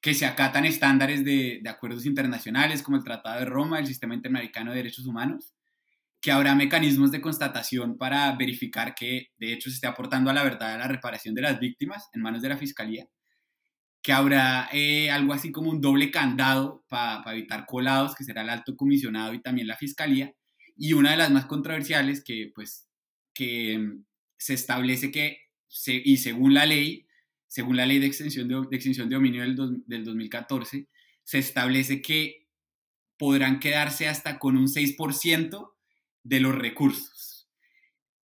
que se acatan estándares de, acuerdos internacionales como el Tratado de Roma, el Sistema Interamericano de Derechos Humanos, que habrá mecanismos de constatación para verificar que de hecho se esté aportando a la verdad a la reparación de las víctimas en manos de la Fiscalía, que habrá eh, algo así como un doble candado para evitar colados, que será el alto comisionado y también la Fiscalía, y una de las más controversiales que pues que mm, se establece que, y según la ley, según la ley de extensión de, extinción de dominio del, del 2014, se establece que podrán quedarse hasta con un 6% de los recursos.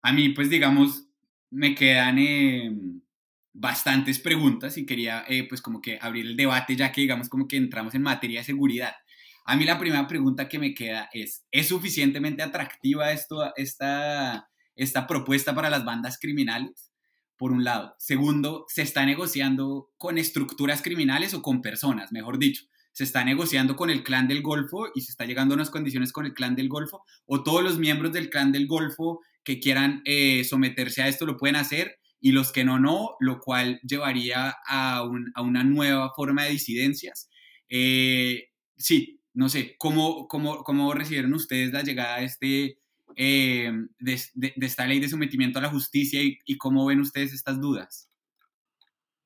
A mí, pues digamos, me quedan em, bastantes preguntas y quería eh, pues como que abrir el debate ya que digamos como que entramos en materia de seguridad. A mí la primera pregunta que me queda es, ¿es suficientemente atractiva esto, esta, esta propuesta para las bandas criminales? Por un lado. Segundo, ¿se está negociando con estructuras criminales o con personas, mejor dicho? se está negociando con el clan del Golfo y se está llegando a unas condiciones con el clan del Golfo, o todos los miembros del clan del Golfo que quieran eh, someterse a esto lo pueden hacer y los que no, no, lo cual llevaría a, una nueva forma de disidencias. Eh, sí, no sé, ¿cómo, cómo, cómo recibieron ustedes la llegada de, este, eh, de, esta ley de sometimiento a la justicia y, y cómo ven ustedes estas dudas?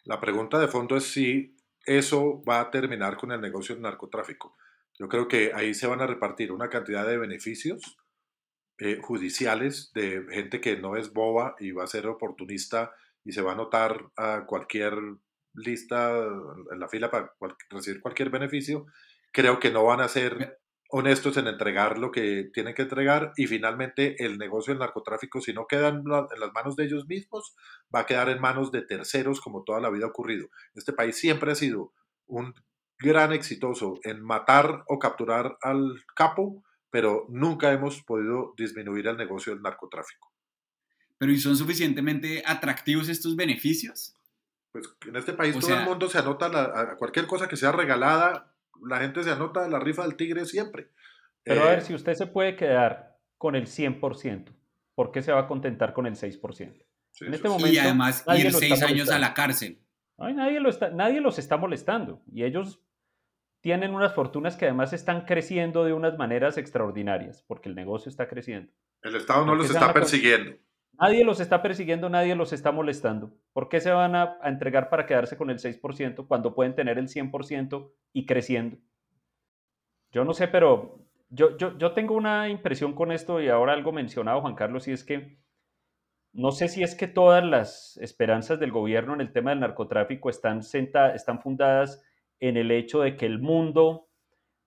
La pregunta de fondo es si eso va a terminar con el negocio del narcotráfico. Yo creo que ahí se van a repartir una cantidad de beneficios eh, judiciales de gente que no es boba y va a ser oportunista y se va a anotar a cualquier lista en la fila para recibir cualquier beneficio. Creo que no van a ser honestos en entregar lo que tienen que entregar y finalmente el negocio del narcotráfico, si no queda en, las manos de ellos mismos, va a quedar en manos de terceros como toda la vida ha ocurrido. Este país siempre ha sido un gran exitoso en matar o capturar al capo, pero nunca hemos podido disminuir el negocio del narcotráfico. ¿Pero y son suficientemente atractivos estos beneficios? Pues en este país todo el mundo se anota a cualquier cosa que sea regalada, la gente se anota la rifa del tigre siempre. Pero a ver, eh, si usted se puede quedar con el 100%, ¿por qué se va a contentar con el 6%? en este momento, y además ir seis años a la cárcel. nadie, lo está, nadie los está molestando y ellos tienen unas fortunas que además están creciendo de unas maneras extraordinarias, porque el negocio está creciendo. El Estado no los está persiguiendo. Nadie los está persiguiendo, nadie los está molestando. ¿Por qué se van a, entregar para quedarse con el 6% cuando pueden tener el 100% y creciendo? Yo no sé, pero yo, yo, tengo una impresión con esto y ahora algo mencionado, Juan Carlos, y es que no sé si es que todas las esperanzas del gobierno en el tema del narcotráfico están, están fundadas en el hecho de que el mundo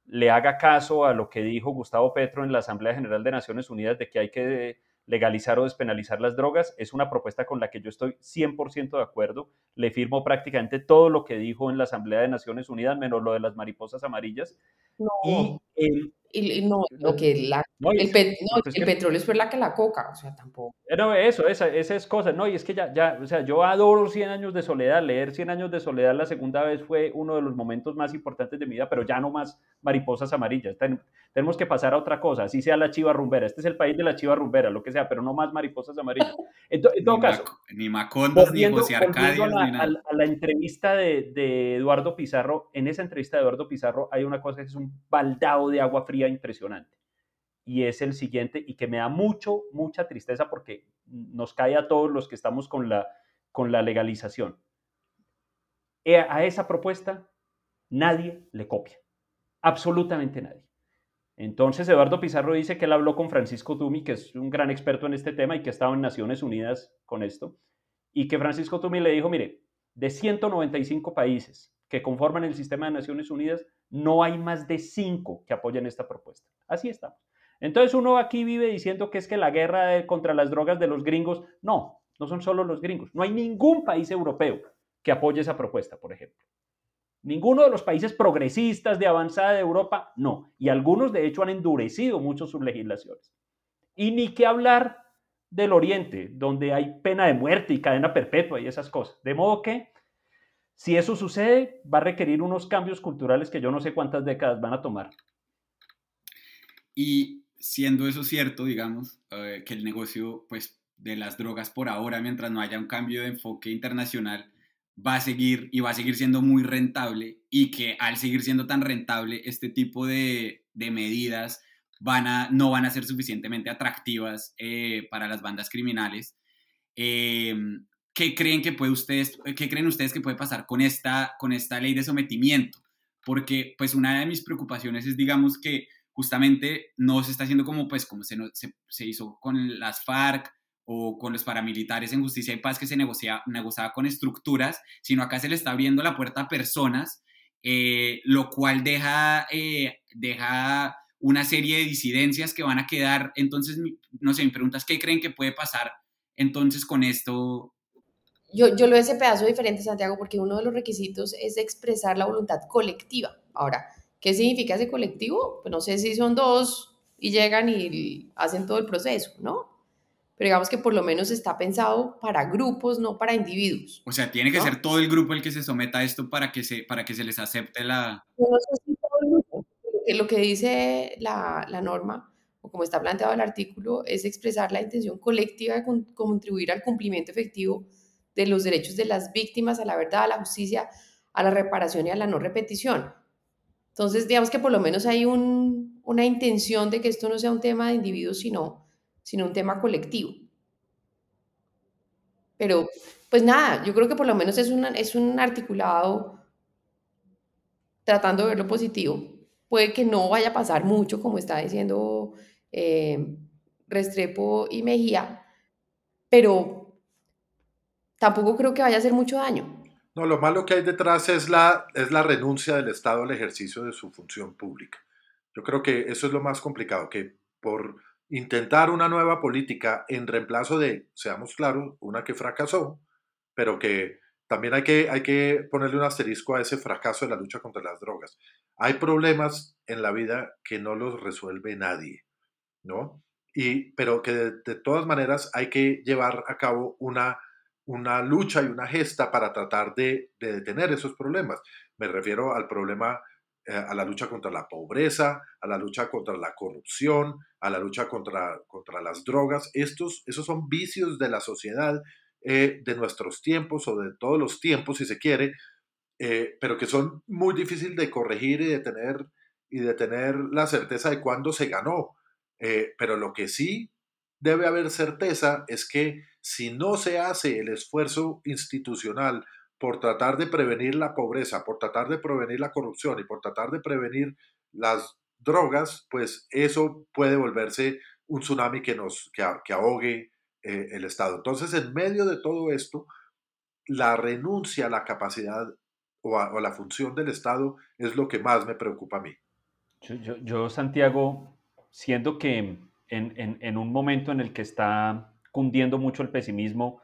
le haga caso a lo que dijo Gustavo Petro en la Asamblea General de Naciones Unidas de que hay que legalizar o despenalizar las drogas. Es una propuesta con la que yo estoy 100% de acuerdo. Le firmo prácticamente todo lo que dijo en la Asamblea de Naciones Unidas, menos lo de las mariposas amarillas. Y, no, lo que el, petróleo es peor la que la coca, o sea, tampoco. Eh, no, eso, esa, esa, es cosa, no, y es que ya, ya, o sea, yo adoro 100 años de soledad, leer 100 años de soledad la segunda vez fue uno de los momentos más importantes de mi vida, pero ya no más mariposas amarillas, tenemos que pasar a otra cosa, así sea la chiva rumbera, este es el país de la chiva rumbera, lo que sea, pero no más mariposas amarillas. [laughs] En, todo ni caso, ni Macondos, ni José Arcadio, a la, a, la entrevista de, de Eduardo Pizarro, en esa entrevista de Eduardo Pizarro hay una cosa que es un baldado de agua fría impresionante y es el siguiente y que me da mucho, mucha tristeza porque nos cae a todos los que estamos con la, con la legalización. E, a esa propuesta nadie le copia, absolutamente nadie. Entonces Eduardo Pizarro dice que él habló con Francisco Tumi, que es un gran experto en este tema y que ha estado en Naciones Unidas con esto, y que Francisco Tumi le dijo, mire, de 195 países que conforman el sistema de Naciones Unidas, no hay más de cinco que apoyen esta propuesta. Así estamos. Entonces uno aquí vive diciendo que es que la guerra contra las drogas de los gringos, no, no son solo los gringos, no hay ningún país europeo que apoye esa propuesta, por ejemplo. Ninguno de los países progresistas de avanzada de Europa, no. Y algunos de hecho han endurecido mucho sus legislaciones. Y ni que hablar del Oriente, donde hay pena de muerte y cadena perpetua y esas cosas. De modo que, si eso sucede, va a requerir unos cambios culturales que yo no sé cuántas décadas van a tomar. Y siendo eso cierto, digamos, eh, que el negocio pues, de las drogas por ahora, mientras no haya un cambio de enfoque internacional, va a seguir y va a seguir siendo muy rentable y que al seguir siendo tan rentable, este tipo de, de medidas van a, no van a ser suficientemente atractivas eh, para las bandas criminales. Eh, ¿Qué creen que puede ustedes, qué creen ustedes que puede pasar con esta, con esta ley de sometimiento? Porque pues una de mis preocupaciones es, digamos, que justamente no se está haciendo como, pues, como se, se, hizo con las FARC o con los paramilitares en Justicia y Paz, que se negocia, negociaba con estructuras, sino acá se le está abriendo la puerta a personas, eh, lo cual deja, eh, deja una serie de disidencias que van a quedar. Entonces, no sé, me preguntas, ¿qué creen que puede pasar entonces con esto? Yo, yo lo veo ese pedazo diferente, Santiago, porque uno de los requisitos es expresar la voluntad colectiva. Ahora, ¿Qué significa ese colectivo? Pues no sé si son dos y llegan y hacen todo el proceso, ¿no? Pero digamos que por lo menos está pensado para grupos, no para individuos. O sea, tiene que ser todo el grupo el que se someta a esto para que se, para que se les acepte la... No sé si todo el grupo. Lo que dice la, la norma, o como está planteado el artículo, es expresar la intención colectiva de contribuir al cumplimiento efectivo de los derechos de las víctimas, a la verdad, a la justicia, a la reparación y a la no repetición. Entonces, digamos que por lo menos hay una intención de que esto no sea un tema de individuos, sino, sino un tema colectivo. Pero, pues nada, yo creo que por lo menos es, es un articulado tratando de ver lo positivo. Puede que no vaya a pasar mucho, como está diciendo eh, Restrepo y Mejía, pero tampoco creo que vaya a hacer mucho daño. No, lo malo que hay detrás es la, es la renuncia del Estado al ejercicio de su función pública. Yo creo que eso es lo más complicado, que por intentar una nueva política en reemplazo de, seamos claros, una que fracasó, pero que también hay que, hay que ponerle un asterisco a ese fracaso de la lucha contra las drogas. Hay problemas en la vida que no los resuelve nadie, ¿no? Y, pero que de todas maneras hay que llevar a cabo una una lucha y una gesta para tratar de, detener esos problemas. Me refiero al problema, eh, a la lucha contra la pobreza, a la lucha contra la corrupción, a la lucha contra, contra las drogas. Estos, esos son vicios de la sociedad eh, de nuestros tiempos o de todos los tiempos, si se quiere, eh, pero que son muy difíciles de corregir y de tener, y de tener la certeza de cuándo se ganó. pero lo que sí debe haber certeza es que si no se hace el esfuerzo institucional por tratar de prevenir la pobreza, por tratar de prevenir la corrupción y por tratar de prevenir las drogas, pues eso puede volverse un tsunami que nos que, ahogue eh, el Estado. Entonces, en medio de todo esto, la renuncia a la capacidad o a, la función del Estado es lo que más me preocupa a mí. Yo, yo Santiago, siento que en, un momento en el que está cundiendo mucho el pesimismo,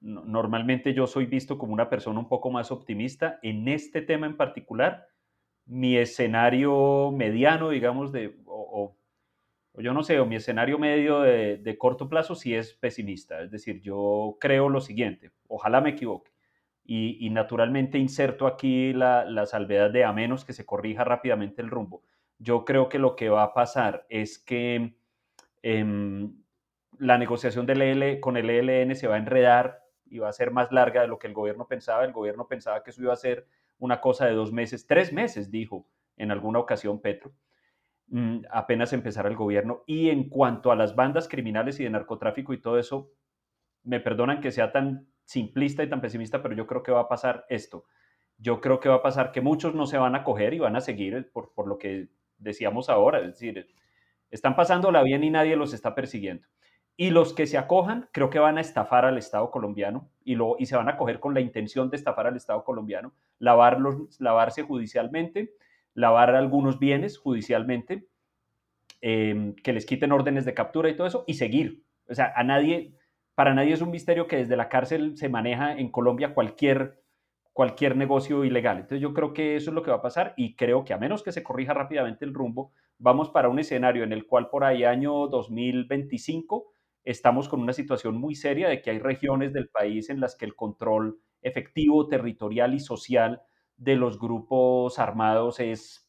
normalmente yo soy visto como una persona un poco más optimista. En este tema en particular, mi escenario mediano, digamos, de, o, yo no sé, o mi escenario medio de, corto plazo sí es pesimista. Es decir, yo creo lo siguiente, ojalá me equivoque. Y, naturalmente inserto aquí la, la, salvedad de a menos que se corrija rápidamente el rumbo. Yo creo que lo que va a pasar es que em, la negociación del EL, con el ELN se va a enredar y va a ser más larga de lo que el gobierno pensaba. El gobierno pensaba que eso iba a ser una cosa de dos meses, tres meses, dijo en alguna ocasión Petro, mm, apenas empezara el gobierno. Y en cuanto a las bandas criminales y de narcotráfico y todo eso, me perdonan que sea tan simplista y tan pesimista, pero yo creo que va a pasar esto. Yo creo que va a pasar que muchos no se van a coger y van a seguir por, por lo que decíamos ahora, es decir, están pasándola bien y nadie los está persiguiendo. Y los que se acojan, creo que van a estafar al Estado colombiano y, lo, y se van a coger con la intención de estafar al Estado colombiano, lavarlos, lavarse judicialmente, lavar algunos bienes judicialmente, em, que les quiten órdenes de captura y todo eso, y seguir. O sea, a nadie, para nadie es un misterio que desde la cárcel se maneja en Colombia cualquier, cualquier negocio ilegal. Entonces yo creo que eso es lo que va a pasar y creo que a menos que se corrija rápidamente el rumbo, vamos para un escenario en el cual por ahí año 2025 estamos con una situación muy seria de que hay regiones del país en las que el control efectivo, territorial y social de los grupos armados es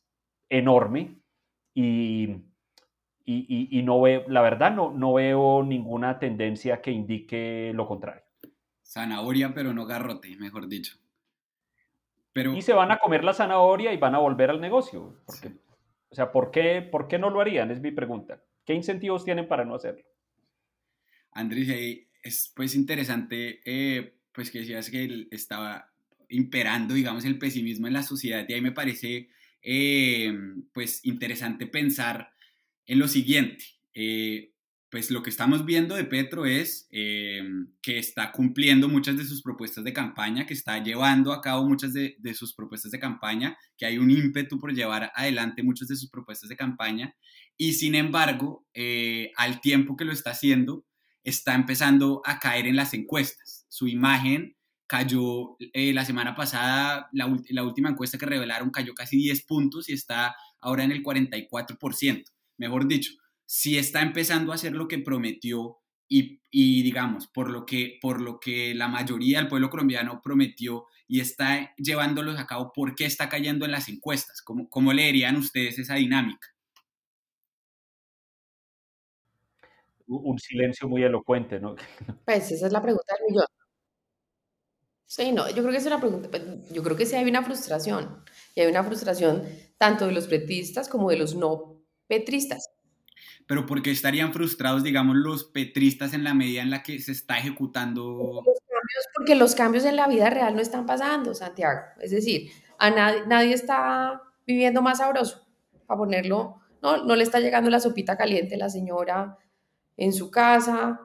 enorme y, y, no veo, la verdad no, no veo ninguna tendencia que indique lo contrario. Zanahoria, pero no garrote, mejor dicho. Pero... Y se van a comer la zanahoria y van a volver al negocio. O sea, ¿por qué, ¿por qué no lo harían? Es mi pregunta. ¿Qué incentivos tienen para no hacerlo? Andrés, es pues interesante, eh, pues que decías que estaba imperando, digamos, el pesimismo en la sociedad y ahí me parece, eh, pues, interesante pensar en lo siguiente. Eh, pues lo que estamos viendo de Petro es que está cumpliendo muchas de sus propuestas de campaña, que está llevando a cabo muchas de, sus propuestas de campaña, que hay un ímpetu por llevar adelante muchas de sus propuestas de campaña, y sin embargo, al tiempo que lo está haciendo, está empezando a caer en las encuestas. Su imagen cayó eh, la semana pasada, la, última encuesta que revelaron cayó casi 10 puntos y está ahora en el 44%. Mejor dicho, si está empezando a hacer lo que prometió y, digamos, por lo, que, por lo que la mayoría del pueblo colombiano prometió y está llevándolos a cabo, ¿por qué está cayendo en las encuestas? ¿Cómo, cómo leerían ustedes esa dinámica? un silencio muy elocuente, ¿no? [laughs] Pues esa es la pregunta del millón. Sí, no, yo creo que es una pregunta, pues, yo creo que sí hay una frustración, y hay una frustración tanto de los petristas como de los no petristas. Pero ¿por qué estarían frustrados, digamos, los petristas en la medida en la que se está ejecutando? Porque los cambios, porque los cambios en la vida real no están pasando, Santiago. Es decir, a nadie, nadie está viviendo más sabroso, para ponerlo, no, no le está llegando la sopita caliente la señora en su casa,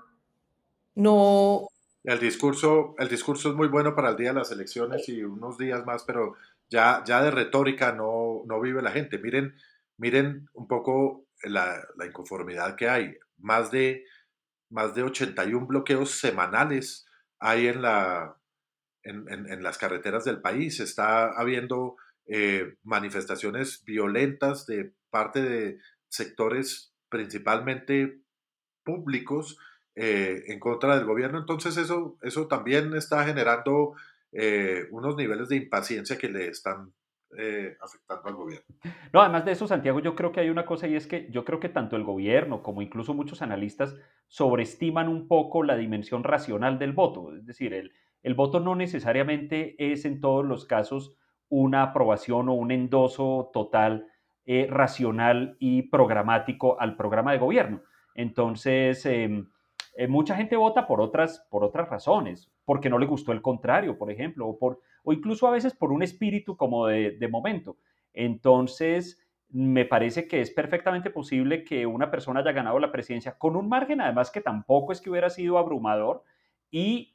no... El discurso, el discurso es muy bueno para el día de las elecciones y unos días más, pero ya, ya de retórica no, no vive la gente. Miren, miren un poco la, inconformidad que hay. Más de, más de 81 bloqueos semanales hay en, la, en, en, las carreteras del país. Está habiendo eh, manifestaciones violentas de parte de sectores principalmente públicos eh, en contra del gobierno. Entonces eso, eso también está generando eh, unos niveles de impaciencia que le están eh, afectando al gobierno. No, además de eso, Santiago, yo creo que hay una cosa y es que yo creo que tanto el gobierno como incluso muchos analistas sobreestiman un poco la dimensión racional del voto. Es decir, el, el voto no necesariamente es en todos los casos una aprobación o un endoso total racional y programático al programa de gobierno. Entonces, em, eh, mucha gente vota por otras, por otras razones, porque no le gustó el contrario, por ejemplo, o, por, o incluso a veces por un espíritu como de, momento. Entonces, me parece que es perfectamente posible que una persona haya ganado la presidencia con un margen, además que tampoco es que hubiera sido abrumador, y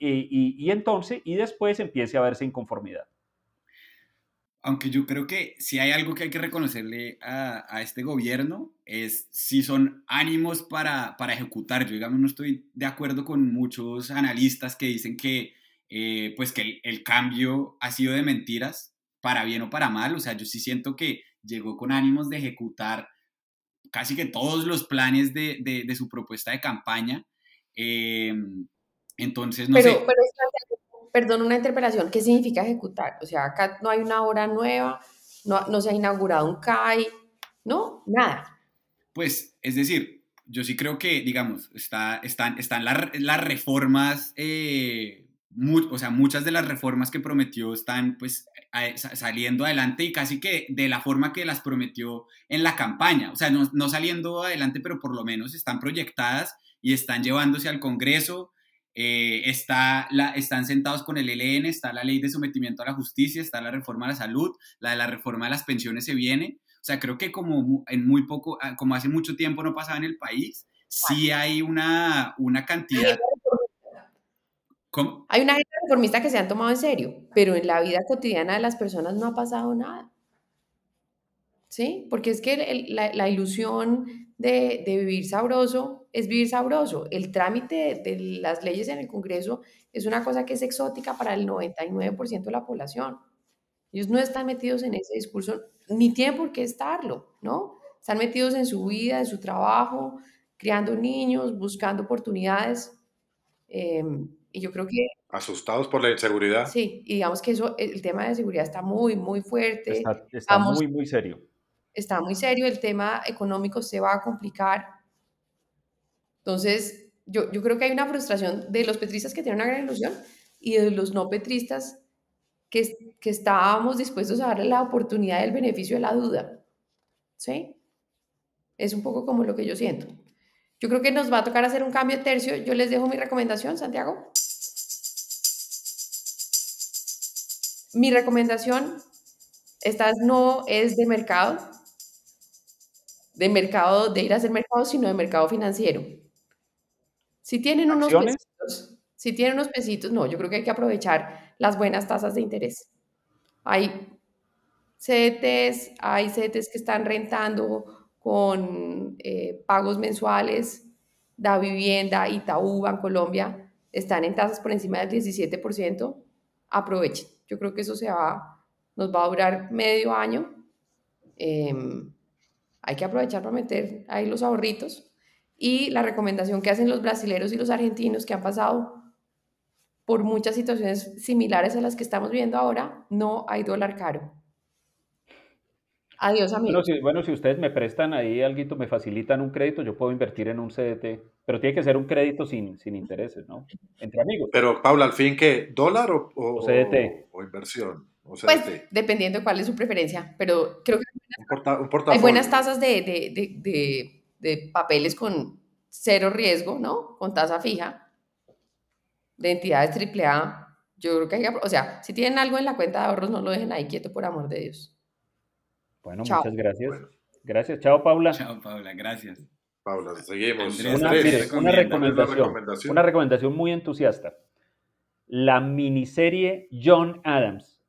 entonces, y después empiece a verse inconformidad. aunque yo creo que si hay algo que hay que reconocerle a, a este gobierno es si son ánimos para, para, ejecutar. Yo, digamos, no estoy de acuerdo con muchos analistas que dicen que, eh, pues que el, el, cambio ha sido de mentiras, para bien o para mal. O sea, yo sí siento que llegó con ánimos de ejecutar casi que todos los planes de, de, de su propuesta de campaña. Eh, entonces, no pero, sé. Pero perdón, una interpelación, ¿qué significa ejecutar? O sea, acá no hay una obra nueva, no, no se ha inaugurado un CAI, ¿no? Nada. Pues, es decir, yo sí creo que, digamos, está, están, están las, las reformas, eh, mu o sea, muchas de las reformas que prometió están pues a, saliendo adelante y casi que de la forma que las prometió en la campaña, o sea, no, no saliendo adelante, pero por lo menos están proyectadas y están llevándose al Congreso, eh, está la, están sentados con el ELN, está la ley de sometimiento a la justicia, está la reforma a la salud, la de la reforma de las pensiones se viene. O sea, creo que como en muy poco, ah, como hace mucho tiempo no pasaba en el país, sí hay una, una cantidad. ¿Cómo? Hay una agenda reformista que se han tomado en serio, pero en la vida cotidiana de las personas no ha pasado nada. ¿Sí? Porque es que el, la, la, ilusión de, de, vivir sabroso es vivir sabroso. El trámite de, de, las leyes en el Congreso es una cosa que es exótica para el 99% de la población. Ellos no están metidos en ese discurso, ni tienen por qué estarlo, ¿no? Están metidos en su vida, en su trabajo, criando niños, buscando oportunidades. Eh, y yo creo que... Asustados por la inseguridad. Sí, y digamos que eso, el tema de seguridad está muy, muy fuerte. Está, está Vamos, muy, muy serio está muy serio, el tema económico se va a complicar. Entonces, yo, yo creo que hay una frustración de los petristas que tienen una gran ilusión y de los no petristas que, que estábamos dispuestos a darle la oportunidad del beneficio de la duda. ¿Sí? Es un poco como lo que yo siento. Yo creo que nos va a tocar hacer un cambio de tercio. Yo les dejo mi recomendación, Santiago. Mi recomendación, esta no es de mercado, de mercado, de ir a hacer mercado, sino de mercado financiero. Si tienen unos ¿Acciones? pesitos, si tienen unos pesitos, no, yo creo que hay que aprovechar las buenas tasas de interés. Hay CETES, hay CETES que están rentando con eh, pagos mensuales, Da Vivienda, Itaú, Bancolombia, están en tasas por encima del 17%. Aprovechen. Yo creo que eso se va, nos va a durar medio año. Eh, hay que aprovechar para meter ahí los ahorritos. Y la recomendación que hacen los brasileros y los argentinos que han pasado por muchas situaciones similares a las que estamos viendo ahora, no hay dólar caro. Adiós, amigos. Bueno si, bueno, si ustedes me prestan ahí algo, me facilitan un crédito, yo puedo invertir en un CDT, pero tiene que ser un crédito sin, sin intereses, ¿no? Entre amigos. Pero, Paula, al fin, ¿qué? ¿Dólar o, o, o CDT? O, o inversión? O pues, dependiendo de cuál es su preferencia, pero creo que un, porta, un hay buenas tasas de, de, de, de, de papeles con cero riesgo, ¿no? Con tasa fija, de entidades AAA. Yo creo que hay que, o sea, si tienen algo en la cuenta de ahorros, no lo dejen ahí quieto, por amor de Dios. Bueno, Chao. muchas gracias. Bueno. Gracias. Chao, Paula. Chao, Paula. Gracias. Paula, seguimos. Andrés, una, mire, una, recomendación, recomendación, una recomendación muy entusiasta. La miniserie John Adams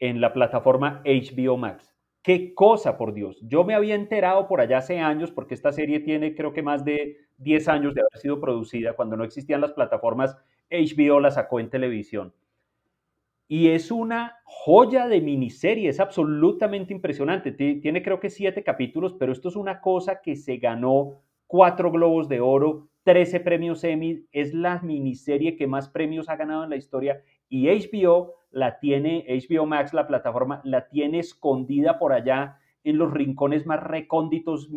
en la plataforma HBO Max. Qué cosa, por Dios. Yo me había enterado por allá hace años, porque esta serie tiene creo que más de 10 años de haber sido producida, cuando no existían las plataformas, HBO la sacó en televisión. Y es una joya de miniserie, es absolutamente impresionante. Tiene creo que siete capítulos, pero esto es una cosa que se ganó cuatro globos de oro, 13 premios Emmy, es la miniserie que más premios ha ganado en la historia y HBO la tiene, HBO Max, la plataforma, la tiene escondida por allá en los rincones más recónditos.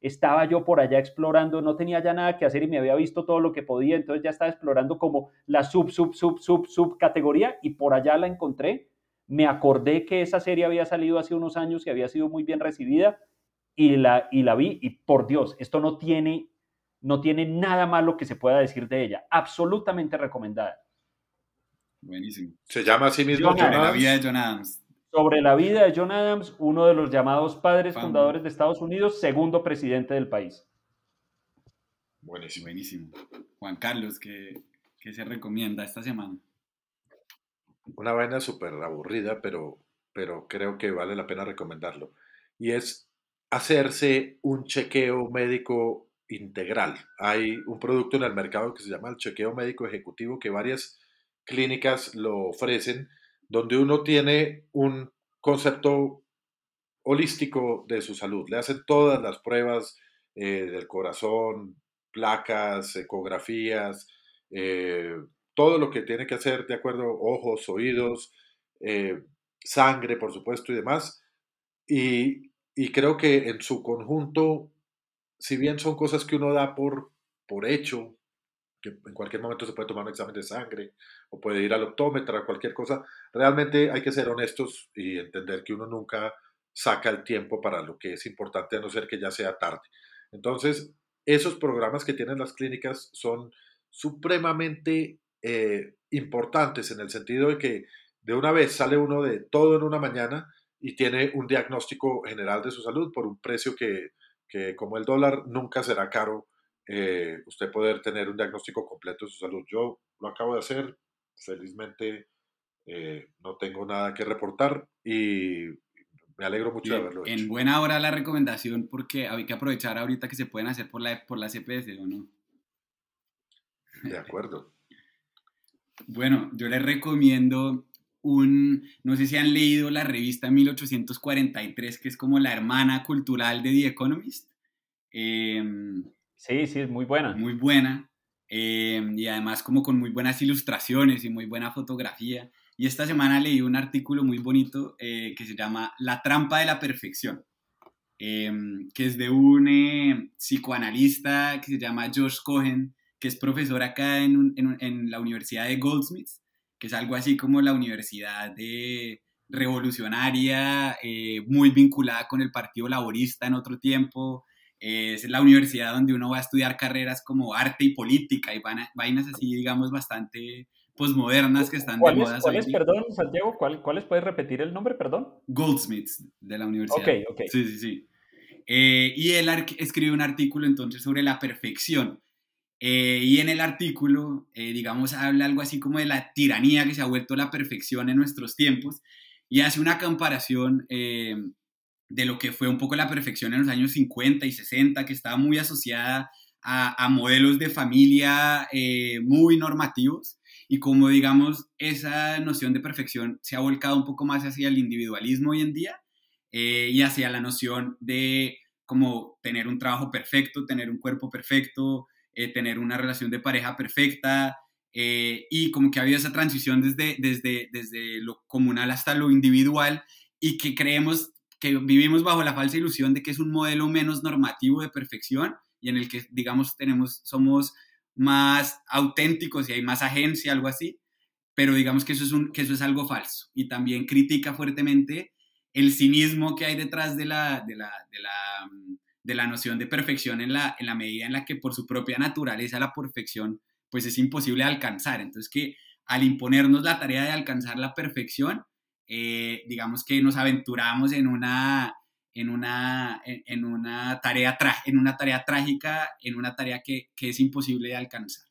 Estaba yo por allá explorando, no tenía ya nada que hacer y me había visto todo lo que podía, entonces ya estaba explorando como la sub, sub, sub, sub, sub categoría y por allá la encontré. Me acordé que esa serie había salido hace unos años y había sido muy bien recibida y la, y la vi y por Dios, esto no tiene, no tiene nada malo que se pueda decir de ella, absolutamente recomendada. Buenísimo. Se llama así mismo John, John Adams. Sobre la vida de John Adams, uno de los llamados padres Fama. fundadores de Estados Unidos, segundo presidente del país. Buenísimo. Buenísimo. Juan Carlos, ¿qué, qué se recomienda esta semana? Una vaina súper aburrida, pero, pero creo que vale la pena recomendarlo. Y es hacerse un chequeo médico integral. Hay un producto en el mercado que se llama el chequeo médico ejecutivo que varias clínicas lo ofrecen, donde uno tiene un concepto holístico de su salud. Le hacen todas las pruebas eh, del corazón, placas, ecografías, eh, todo lo que tiene que hacer de acuerdo, ojos, oídos, eh, sangre, por supuesto, y demás. Y, y, creo que en su conjunto, si bien son cosas que uno da por, por hecho, en cualquier momento se puede tomar un examen de sangre o puede ir al optómetra, cualquier cosa, realmente hay que ser honestos y entender que uno nunca saca el tiempo para lo que es importante, a no ser que ya sea tarde. Entonces, esos programas que tienen las clínicas son supremamente eh, importantes en el sentido de que de una vez sale uno de todo en una mañana y tiene un diagnóstico general de su salud por un precio que, que como el dólar nunca será caro eh, usted poder tener un diagnóstico completo de su salud. Yo lo acabo de hacer, felizmente eh, no tengo nada que reportar y me alegro mucho de haberlo hecho. En buena hora la recomendación porque hay que aprovechar ahorita que se pueden hacer por la, por la CPS, ¿o no? De acuerdo. [laughs] Bueno, yo les recomiendo un, no sé si han leído la revista 1843, que es como la hermana cultural de The Economist. Em, sí, sí, es muy buena. Muy buena. Em, y además como con muy buenas ilustraciones y muy buena fotografía. Y esta semana leí un artículo muy bonito eh, que se llama La trampa de la perfección, em, que es de un eh, psicoanalista que se llama Josh Cohen, que es profesor acá en, en, la Universidad de Goldsmiths, que es algo así como la universidad de revolucionaria, eh, muy vinculada con el Partido Laborista en otro tiempo. Es la universidad donde uno va a estudiar carreras como arte y política y vainas así, digamos, bastante posmodernas que están de moda. ¿Cuáles, perdón, Santiago? ¿Cuáles puedes repetir el nombre, perdón? Goldsmiths, de la universidad. Ok, ok. Sí, sí, sí. Eh, y él escribe un artículo entonces sobre la perfección. Eh, y en el artículo, eh, digamos, habla algo así como de la tiranía que se ha vuelto la perfección en nuestros tiempos y hace una comparación de lo que fue un poco la perfección en los años 50 y 60, que estaba muy asociada a, modelos de familia muy normativos y como digamos esa noción de perfección se ha volcado un poco más hacia el individualismo hoy en día eh, y hacia la noción de como tener un trabajo perfecto, tener un cuerpo perfecto, eh, tener una relación de pareja perfecta eh, y como que ha habido esa transición desde, desde, desde lo comunal hasta lo individual y que creemos que vivimos bajo la falsa ilusión de que es un modelo menos normativo de perfección y en el que digamos tenemos somos más auténticos y hay más agencia, algo así, pero digamos que eso es, un, que eso es algo falso. Y también critica fuertemente el cinismo que hay detrás de la, de la, de la, de la noción de perfección en la, en la medida en la que por su propia naturaleza la perfección pues es imposible alcanzar. Entonces que al imponernos la tarea de alcanzar la perfección, eh, digamos que nos aventuramos en una, en una, en, una, tarea, en una tarea trágica, en una tarea que, que es imposible de alcanzar.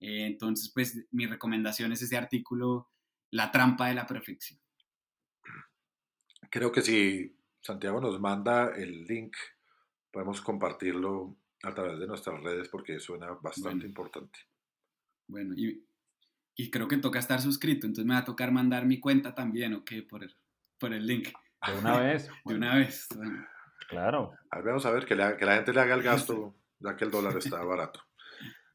Eh, entonces, pues mi recomendación es ese artículo, La trampa de la perfección. Creo que si Santiago nos manda el link, podemos compartirlo a través de nuestras redes porque suena bastante importante. Bueno, y, y, creo que toca estar suscrito, entonces me va a tocar mandar mi cuenta también, ¿ok? Por el, por el link. De una vez. [laughs] De una vez. Claro. vamos a ver que, la gente le haga el gasto, ya que el dólar está [laughs] barato.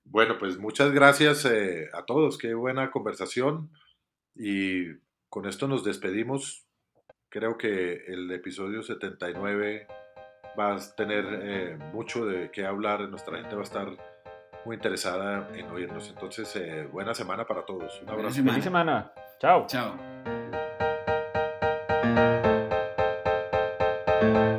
Bueno, pues muchas gracias eh, a todos. Qué buena conversación. Y con esto nos despedimos. Creo que el episodio 79 va a tener eh, mucho de qué hablar. Nuestra gente va a estar muy interesada en oírnos. Entonces, eh, buena semana para todos. Un abrazo. Buena semana. Chao. Chao. Thank you.